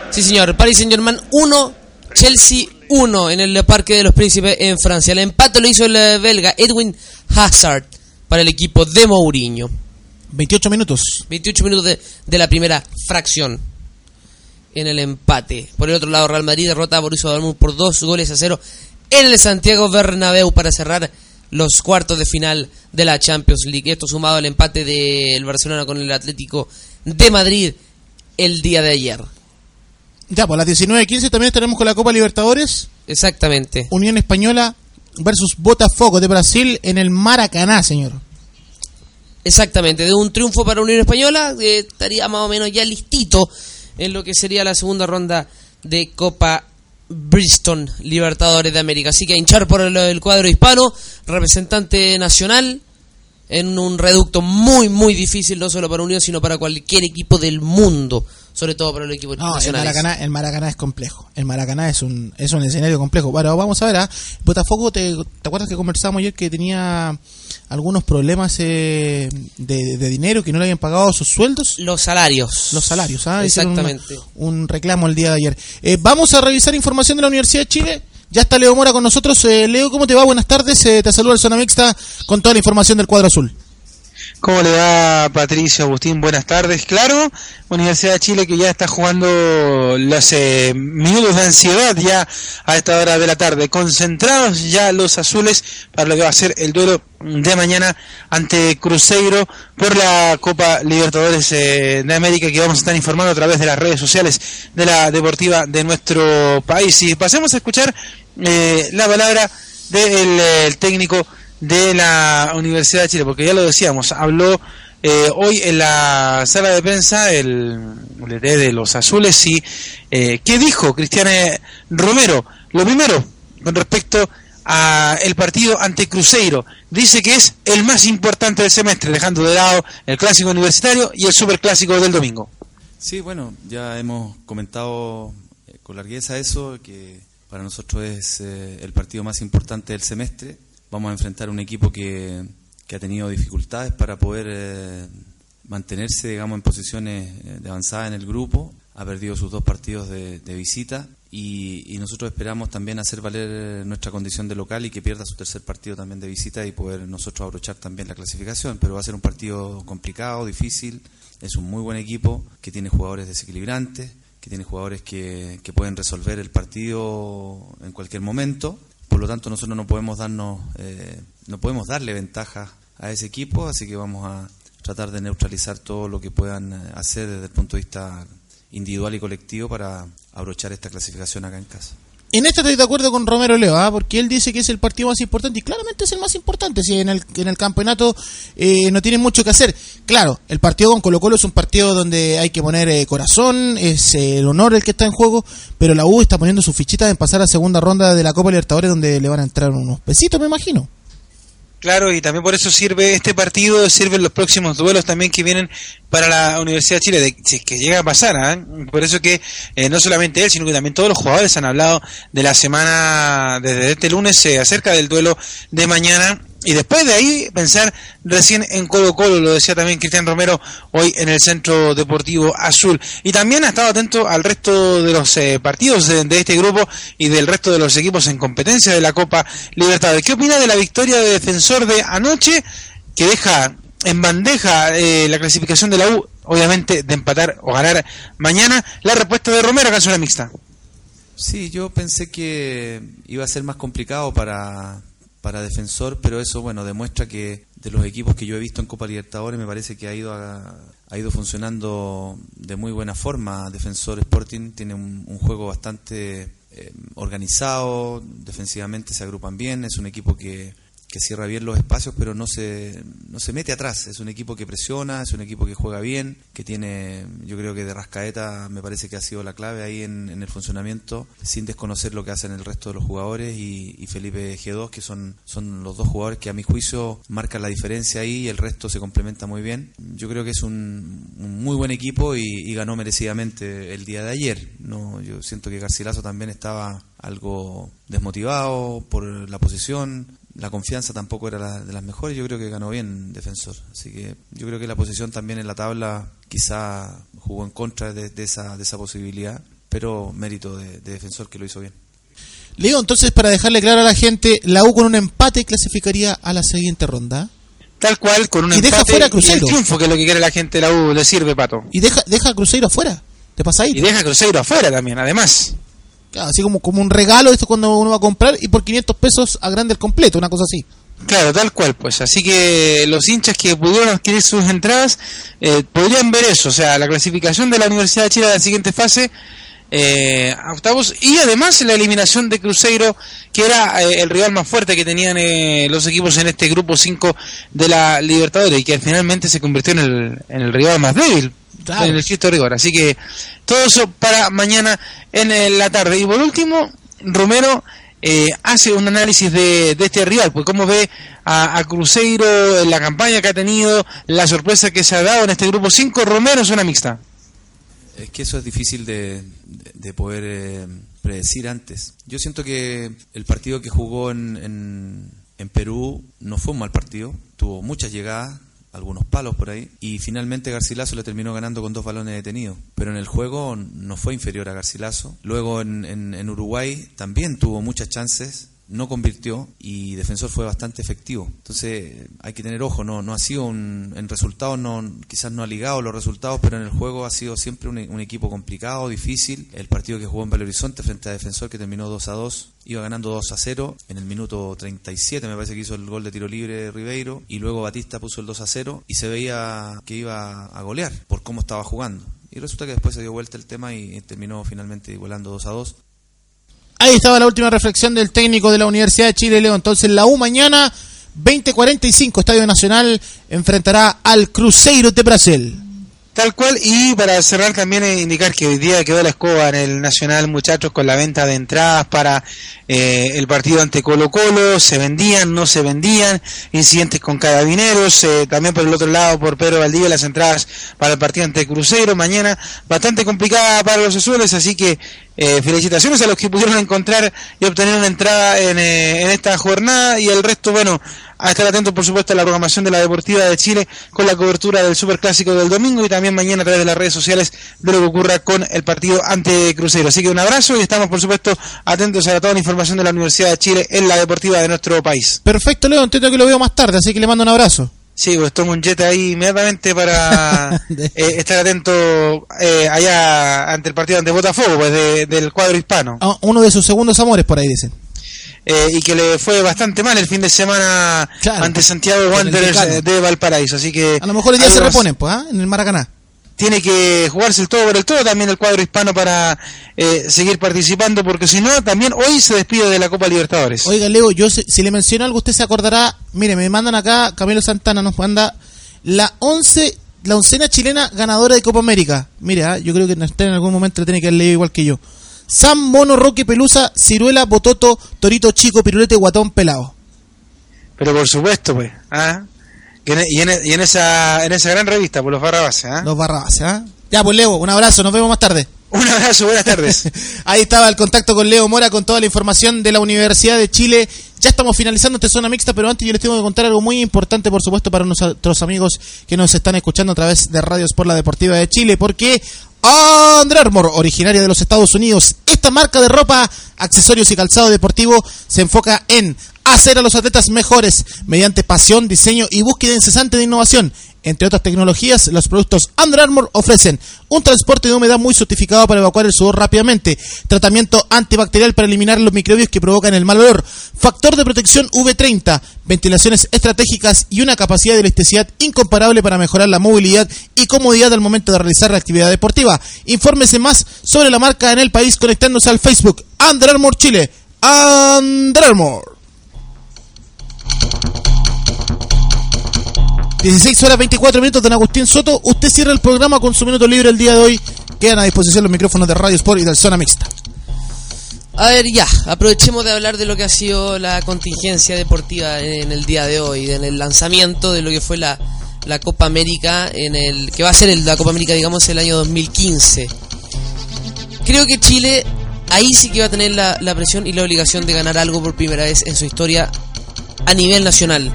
Sí, señor. Paris Saint Germain 1, Chelsea 1 en el Parque de los Príncipes en Francia. El empate lo hizo el eh, belga Edwin Hazard para el equipo de Mourinho. 28 minutos. 28 minutos de, de la primera fracción en el empate. Por el otro lado, Real Madrid derrota a Borussia Dortmund por dos goles a cero en el Santiago Bernabéu para cerrar los cuartos de final de la Champions League. Esto sumado al empate del Barcelona con el Atlético de Madrid el día de ayer. Ya, pues a las 19.15 también estaremos con la Copa Libertadores. Exactamente. Unión Española versus Botafogo de Brasil en el Maracaná, señor. Exactamente, de un triunfo para Unión Española, eh, estaría más o menos ya listito en lo que sería la segunda ronda de Copa Bristol Libertadores de América. Así que a hinchar por el, el cuadro hispano, representante nacional, en un reducto muy, muy difícil, no solo para Unión, sino para cualquier equipo del mundo, sobre todo para los equipos No, el. Maracaná, el Maracaná es complejo. El Maracaná es un, es un escenario complejo. Bueno, vamos a ver, ¿ah? Botafogo, te, ¿te acuerdas que conversamos ayer que tenía algunos problemas eh, de, de dinero, que no le habían pagado sus sueldos? Los salarios. Los salarios, ¿ah? Exactamente. un reclamo el día de ayer. Eh, vamos a revisar información de la Universidad de Chile. Ya está Leo Mora con nosotros. Eh, Leo, ¿cómo te va? Buenas tardes. Eh, te saluda el Zona Mixta con toda la información del cuadro azul. ¿Cómo le va Patricio Agustín? Buenas tardes. Claro, Universidad de Chile que ya está jugando los eh, minutos de ansiedad ya a esta hora de la tarde. Concentrados ya los azules para lo que va a ser el duelo de mañana ante Cruzeiro por la Copa Libertadores eh, de América que vamos a estar informando a través de las redes sociales de la deportiva de nuestro país. Y pasemos a escuchar eh, la palabra del eh, técnico de la Universidad de Chile, porque ya lo decíamos, habló eh, hoy en la sala de prensa el, el DT de los azules y eh, ¿qué dijo Cristian Romero? Lo primero, con respecto a el partido ante Cruzeiro, dice que es el más importante del semestre, dejando de lado el clásico universitario y el superclásico del domingo. Sí, bueno, ya hemos comentado eh, con largueza eso, que para nosotros es eh, el partido más importante del semestre. Vamos a enfrentar un equipo que, que ha tenido dificultades para poder eh, mantenerse, digamos, en posiciones eh, de avanzada en el grupo. Ha perdido sus dos partidos de, visita y, y nosotros esperamos también hacer valer nuestra condición de local y que pierda su tercer partido también de visita y poder nosotros abrochar también la clasificación. Pero va a ser un partido complicado, difícil. Es un muy buen equipo que tiene jugadores desequilibrantes, que tiene jugadores que, que pueden resolver el partido en cualquier momento. Por lo tanto, nosotros no podemos darnos, eh, no podemos darle ventaja a ese equipo, así que vamos a tratar de neutralizar todo lo que puedan eh, hacer desde el punto de vista individual y colectivo para abrochar esta clasificación acá en casa. En esto estoy de acuerdo con Romero Leo, ¿ah? porque él dice que es el partido más importante y claramente es el más importante. Si en el, en el campeonato eh, no tienen mucho que hacer. Claro, el partido con Colo Colo es un partido donde hay que poner eh, corazón, es eh, el honor el que está en juego, pero la U está poniendo sus fichitas en pasar a segunda ronda de la Copa Libertadores donde le van a entrar unos pesitos, me imagino. Claro, y también por eso sirve este partido, sirven los próximos duelos también que vienen para la Universidad de Chile, de, que llega a pasar, ¿ah? por eso que eh, no solamente él, sino que también todos los jugadores han hablado de la semana, desde este lunes, eh, acerca del duelo de mañana, y después de ahí pensar recién en Colo Colo, lo decía también Cristian Romero hoy en el Centro Deportivo Azul. Y también ha estado atento al resto de los eh, partidos de, de este grupo y del resto de los equipos en competencia de la Copa Libertadores. ¿Qué opina de la victoria de defensor de anoche que deja en bandeja eh, la clasificación de la U, obviamente de empatar o ganar mañana? La respuesta de Romero, zona mixta. Sí, yo pensé que iba a ser más complicado para, para Defensor, pero eso, bueno, demuestra que de los equipos que yo he visto en Copa Libertadores, me parece que ha ido, a- ha ido funcionando de muy buena forma. Defensor Sporting tiene un, un juego bastante eh, organizado, defensivamente se agrupan bien, es un equipo que, que cierra bien los espacios, pero no se, no se mete atrás. Es un equipo que presiona, es un equipo que juega bien, que tiene, yo creo que de Rascaeta me parece que ha sido la clave ahí en, en el funcionamiento, sin desconocer lo que hacen el resto de los jugadores y, y Felipe G2, que son, son los dos jugadores que a mi juicio marcan la diferencia ahí y el resto se complementa muy bien. Yo creo que es un, muy buen equipo y, y ganó merecidamente el día de ayer. No, yo siento que Garcilaso también estaba algo desmotivado por la posición, la confianza tampoco era la- de las mejores, yo creo que ganó bien defensor. Así que yo creo que la posición también en la tabla quizá jugó en contra de, de esa, de esa posibilidad, pero mérito de, de defensor que lo hizo bien. Leo, entonces, para dejarle claro a la gente, la U con un empate clasificaría a la siguiente ronda. Tal cual, con un Y deja empate fuera a y el Cruzeiro. triunfo, que es lo que quiere la gente de la U, le sirve, Pato. Y deja, deja a Cruzeiro afuera. ¿Te pasa ahí? Y deja a Cruzeiro afuera también, además. Así como, como un regalo, esto cuando uno va a comprar y por 500 pesos agranda el completo, una cosa así. Claro, tal cual, pues. Así que los hinchas que pudieron adquirir sus entradas eh, podrían ver eso. O sea, la clasificación de la Universidad de Chile a la siguiente fase eh, octavos y además la eliminación de Cruzeiro que era eh, el rival más fuerte que tenían los equipos en este grupo 5 de la Libertadores y que finalmente se convirtió en el, en el rival más débil Claro. en el Cristo rigor así que todo eso para mañana en eh, la tarde y por último Romero eh, hace un análisis de, de este rival, pues cómo ve a, a Cruzeiro en la campaña que ha tenido, la sorpresa que se ha dado en este grupo 5, Romero es una mixta. Es que eso es difícil de poder eh, predecir antes. Yo siento que el partido que jugó en, en, en Perú no fue un mal partido. Tuvo muchas llegadas, algunos palos por ahí. Y finalmente Garcilaso le terminó ganando con dos balones detenidos. Pero en el juego no fue inferior a Garcilaso. Luego en, en- en Uruguay también tuvo muchas chances. No convirtió y Defensor fue bastante efectivo. Entonces hay que tener ojo, no, no ha sido un, en resultados, no, quizás no ha ligado los resultados, pero en el juego ha sido siempre un, un equipo complicado, difícil. El partido que jugó en Belo Horizonte frente a Defensor que terminó 2 a 2, iba ganando 2 a 0. En el minuto 37 me parece que hizo el gol de tiro libre Ribeiro y luego Batista puso el 2 a 0 y se veía que iba a golear por cómo estaba jugando. Y resulta que después se dio vuelta el tema y terminó finalmente igualando 2 a 2. Ahí estaba la última reflexión del técnico de la Universidad de Chile, Leo. Entonces, la U mañana, 2045, Estadio Nacional, enfrentará al Cruzeiro de Brasil. Tal cual, y para cerrar también eh, indicar que hoy día quedó la escoba en el Nacional, muchachos, con la venta de entradas para eh, el partido ante Colo Colo, se vendían, no se vendían, incidentes con carabineros, eh, también por el otro lado por Pedro Valdivia las entradas para el partido ante Cruzeiro, mañana bastante complicada para los azules, así que eh, felicitaciones a los que pudieron encontrar y obtener una entrada en, eh, en esta jornada. Y el resto, bueno, a estar atentos por supuesto a la programación de la Deportiva de Chile con la cobertura del Superclásico del domingo y también mañana a través de las redes sociales de lo que ocurra con el partido ante Cruzeiro. Así que un abrazo y estamos por supuesto atentos a toda la información de la Universidad de Chile en la Deportiva de nuestro país. Perfecto, Leo. Entiendo que lo veo más tarde, así que le mando un abrazo. Sí, pues tomo un jet ahí inmediatamente para eh, estar atento eh, allá ante el partido ante Botafogo, pues de- del cuadro hispano. Ah, Uno de sus segundos amores, por ahí dicen. Eh, y que le fue bastante mal el fin de semana ante Santiago Wanderers eh, de Valparaíso. Así que A lo mejor el día se reponen, pues, ¿ah? en el Maracaná. Tiene que jugarse el todo por el todo también el cuadro hispano para eh, seguir participando, porque si no, también hoy se despide de la Copa Libertadores. Oiga, Leo, yo si, si le menciono algo, usted se acordará. Mire, me mandan acá, Camilo Santana nos manda la once, la oncena chilena ganadora de Copa América. Mire, ah, yo creo que usted en algún momento la tiene que haber leído igual que yo. Sam, Mono, Roque, Pelusa, Ciruela, Bototo, Torito Chico, Pirulete, Guatón, Pelado. Pero por supuesto, pues. ¿ah? Y, en, y en- y en esa, en esa gran revista, por los Barrabases. ¿ah? Los Barrabases, ¿ah? Ya, pues Leo, un abrazo, nos vemos más tarde. Un abrazo, buenas tardes. Ahí estaba el contacto con Leo Mora con toda la información de la Universidad de Chile. Ya estamos finalizando esta zona mixta, pero antes yo les tengo que contar algo muy importante, por supuesto, para nuestros amigos que nos están escuchando a través de Radios por la Deportiva de Chile, porque Under Armour, originaria de los Estados Unidos, esta marca de ropa, accesorios y calzado deportivo se enfoca en hacer a los atletas mejores mediante pasión, diseño y búsqueda incesante de innovación. Entre otras tecnologías, los productos Under Armour ofrecen un transporte de humedad muy certificado para evacuar el sudor rápidamente, tratamiento antibacterial para eliminar los microbios que provocan el mal olor, factor de protección V30, ventilaciones estratégicas y una capacidad de elasticidad incomparable para mejorar la movilidad y comodidad al momento de realizar la actividad deportiva. Infórmese más sobre la marca en el país conectándose al Facebook Under Armour Chile. Under Armour. 16 horas 24 minutos, don Agustín Soto. Usted cierra el programa con su minuto libre el día de hoy. Quedan a disposición los micrófonos de Radio Sport y del Zona Mixta. A ver, ya, aprovechemos de hablar de lo que ha sido la contingencia deportiva en el día de hoy, en el lanzamiento de lo que fue la, la Copa América, en el que va a ser la Copa América, digamos, el año 2015. Creo que Chile ahí sí que va a tener la, la presión y la obligación de ganar algo por primera vez en su historia a nivel nacional.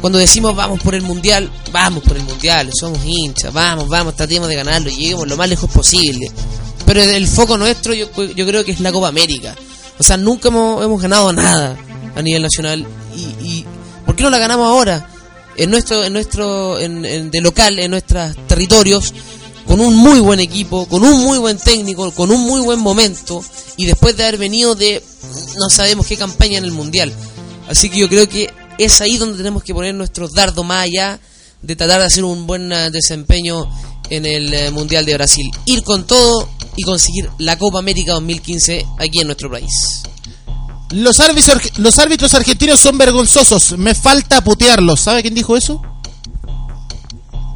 Cuando decimos vamos por el mundial, vamos por el mundial, somos hinchas, vamos, vamos, tratemos de ganarlo, lleguemos lo más lejos posible. Pero el foco nuestro yo, yo creo que es la Copa América. O sea, nunca hemos, hemos ganado nada a nivel nacional. Y, ¿por qué no la ganamos ahora? En nuestro, en nuestro, en- de local, en nuestros territorios, con un muy buen equipo, con un muy buen técnico, con un muy buen momento, y después de haber venido de no sabemos qué campaña en el mundial. Así que yo creo que es ahí donde tenemos que poner nuestros dardos más allá de tratar de hacer un buen eh, desempeño en el eh, Mundial de Brasil. Ir con todo, y conseguir la Copa América 2015 aquí en nuestro país. Los árbitros, los árbitros argentinos son vergonzosos. Me falta putearlos. ¿Sabe quién dijo eso?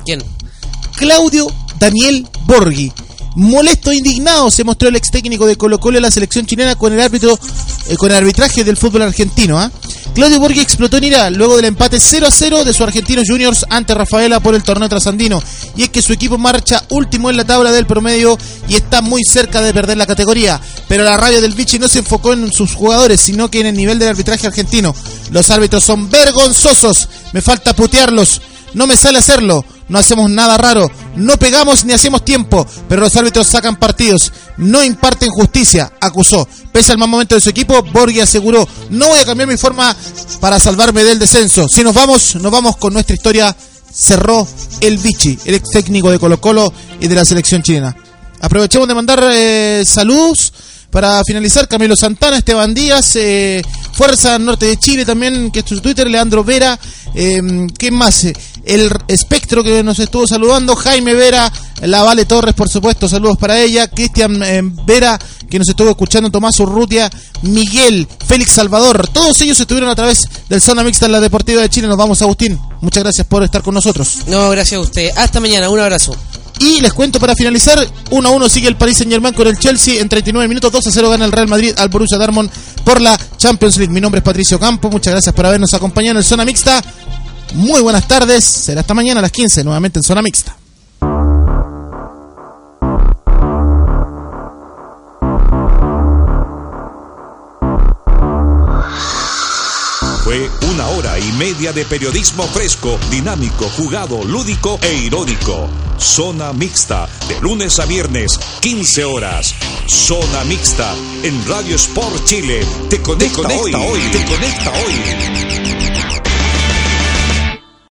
¿Quién? Claudio Daniel Borghi. Molesto e indignado se mostró el ex técnico de Colo Colo en la selección chilena con el árbitro, eh, con el arbitraje del fútbol argentino. ¿ah? Claudio Borghi explotó en ira luego del empate 0 a 0 de su Argentinos Juniors ante Rafaela por el torneo trasandino. Y es que su equipo marcha último en la tabla del promedio y está muy cerca de perder la categoría. Pero la rabia del Vichy no se enfocó en sus jugadores, sino que en el nivel del arbitraje argentino. Los árbitros son vergonzosos. Me falta putearlos. No me sale hacerlo. No hacemos nada raro. No pegamos ni hacemos tiempo. Pero los árbitros sacan partidos. No imparten justicia. Acusó. Pese al mal momento de su equipo, Borghi aseguró. No voy a cambiar mi forma para salvarme del descenso. Si nos vamos, nos vamos con nuestra historia. Cerró el Vichy, el ex técnico de Colo Colo y de la selección chilena. Aprovechemos de mandar eh, saludos para finalizar, Camilo Santana, Esteban Díaz, eh, Fuerza Norte de Chile también, que es su Twitter, Leandro Vera, eh, ¿qué más? El Espectro que nos estuvo saludando, Jaime Vera, La Vale Torres, por supuesto, saludos para ella, Cristian eh, Vera, que nos estuvo escuchando, Tomás Urrutia, Miguel, Félix Salvador, todos ellos estuvieron a través del Zona Mixta en la Deportiva de Chile. Nos vamos, Agustín. Muchas gracias por estar con nosotros. No, gracias a usted. Hasta mañana, un abrazo. Y les cuento para finalizar, 1 a 1 sigue el Paris Saint Germain con el Chelsea en 39 minutos, 2 a 0 gana el Real Madrid al Borussia Dortmund por la Champions League. Mi nombre es Patricio Campo, muchas gracias por habernos acompañado en Zona Mixta. Muy buenas tardes, será hasta mañana a las 15 nuevamente en Zona Mixta. Y media de periodismo fresco, dinámico, jugado, lúdico e irónico. Zona Mixta, de lunes a viernes, 15 horas. Zona Mixta, en Radio Sport Chile. Te conecta, hoy, hoy, te conecta hoy.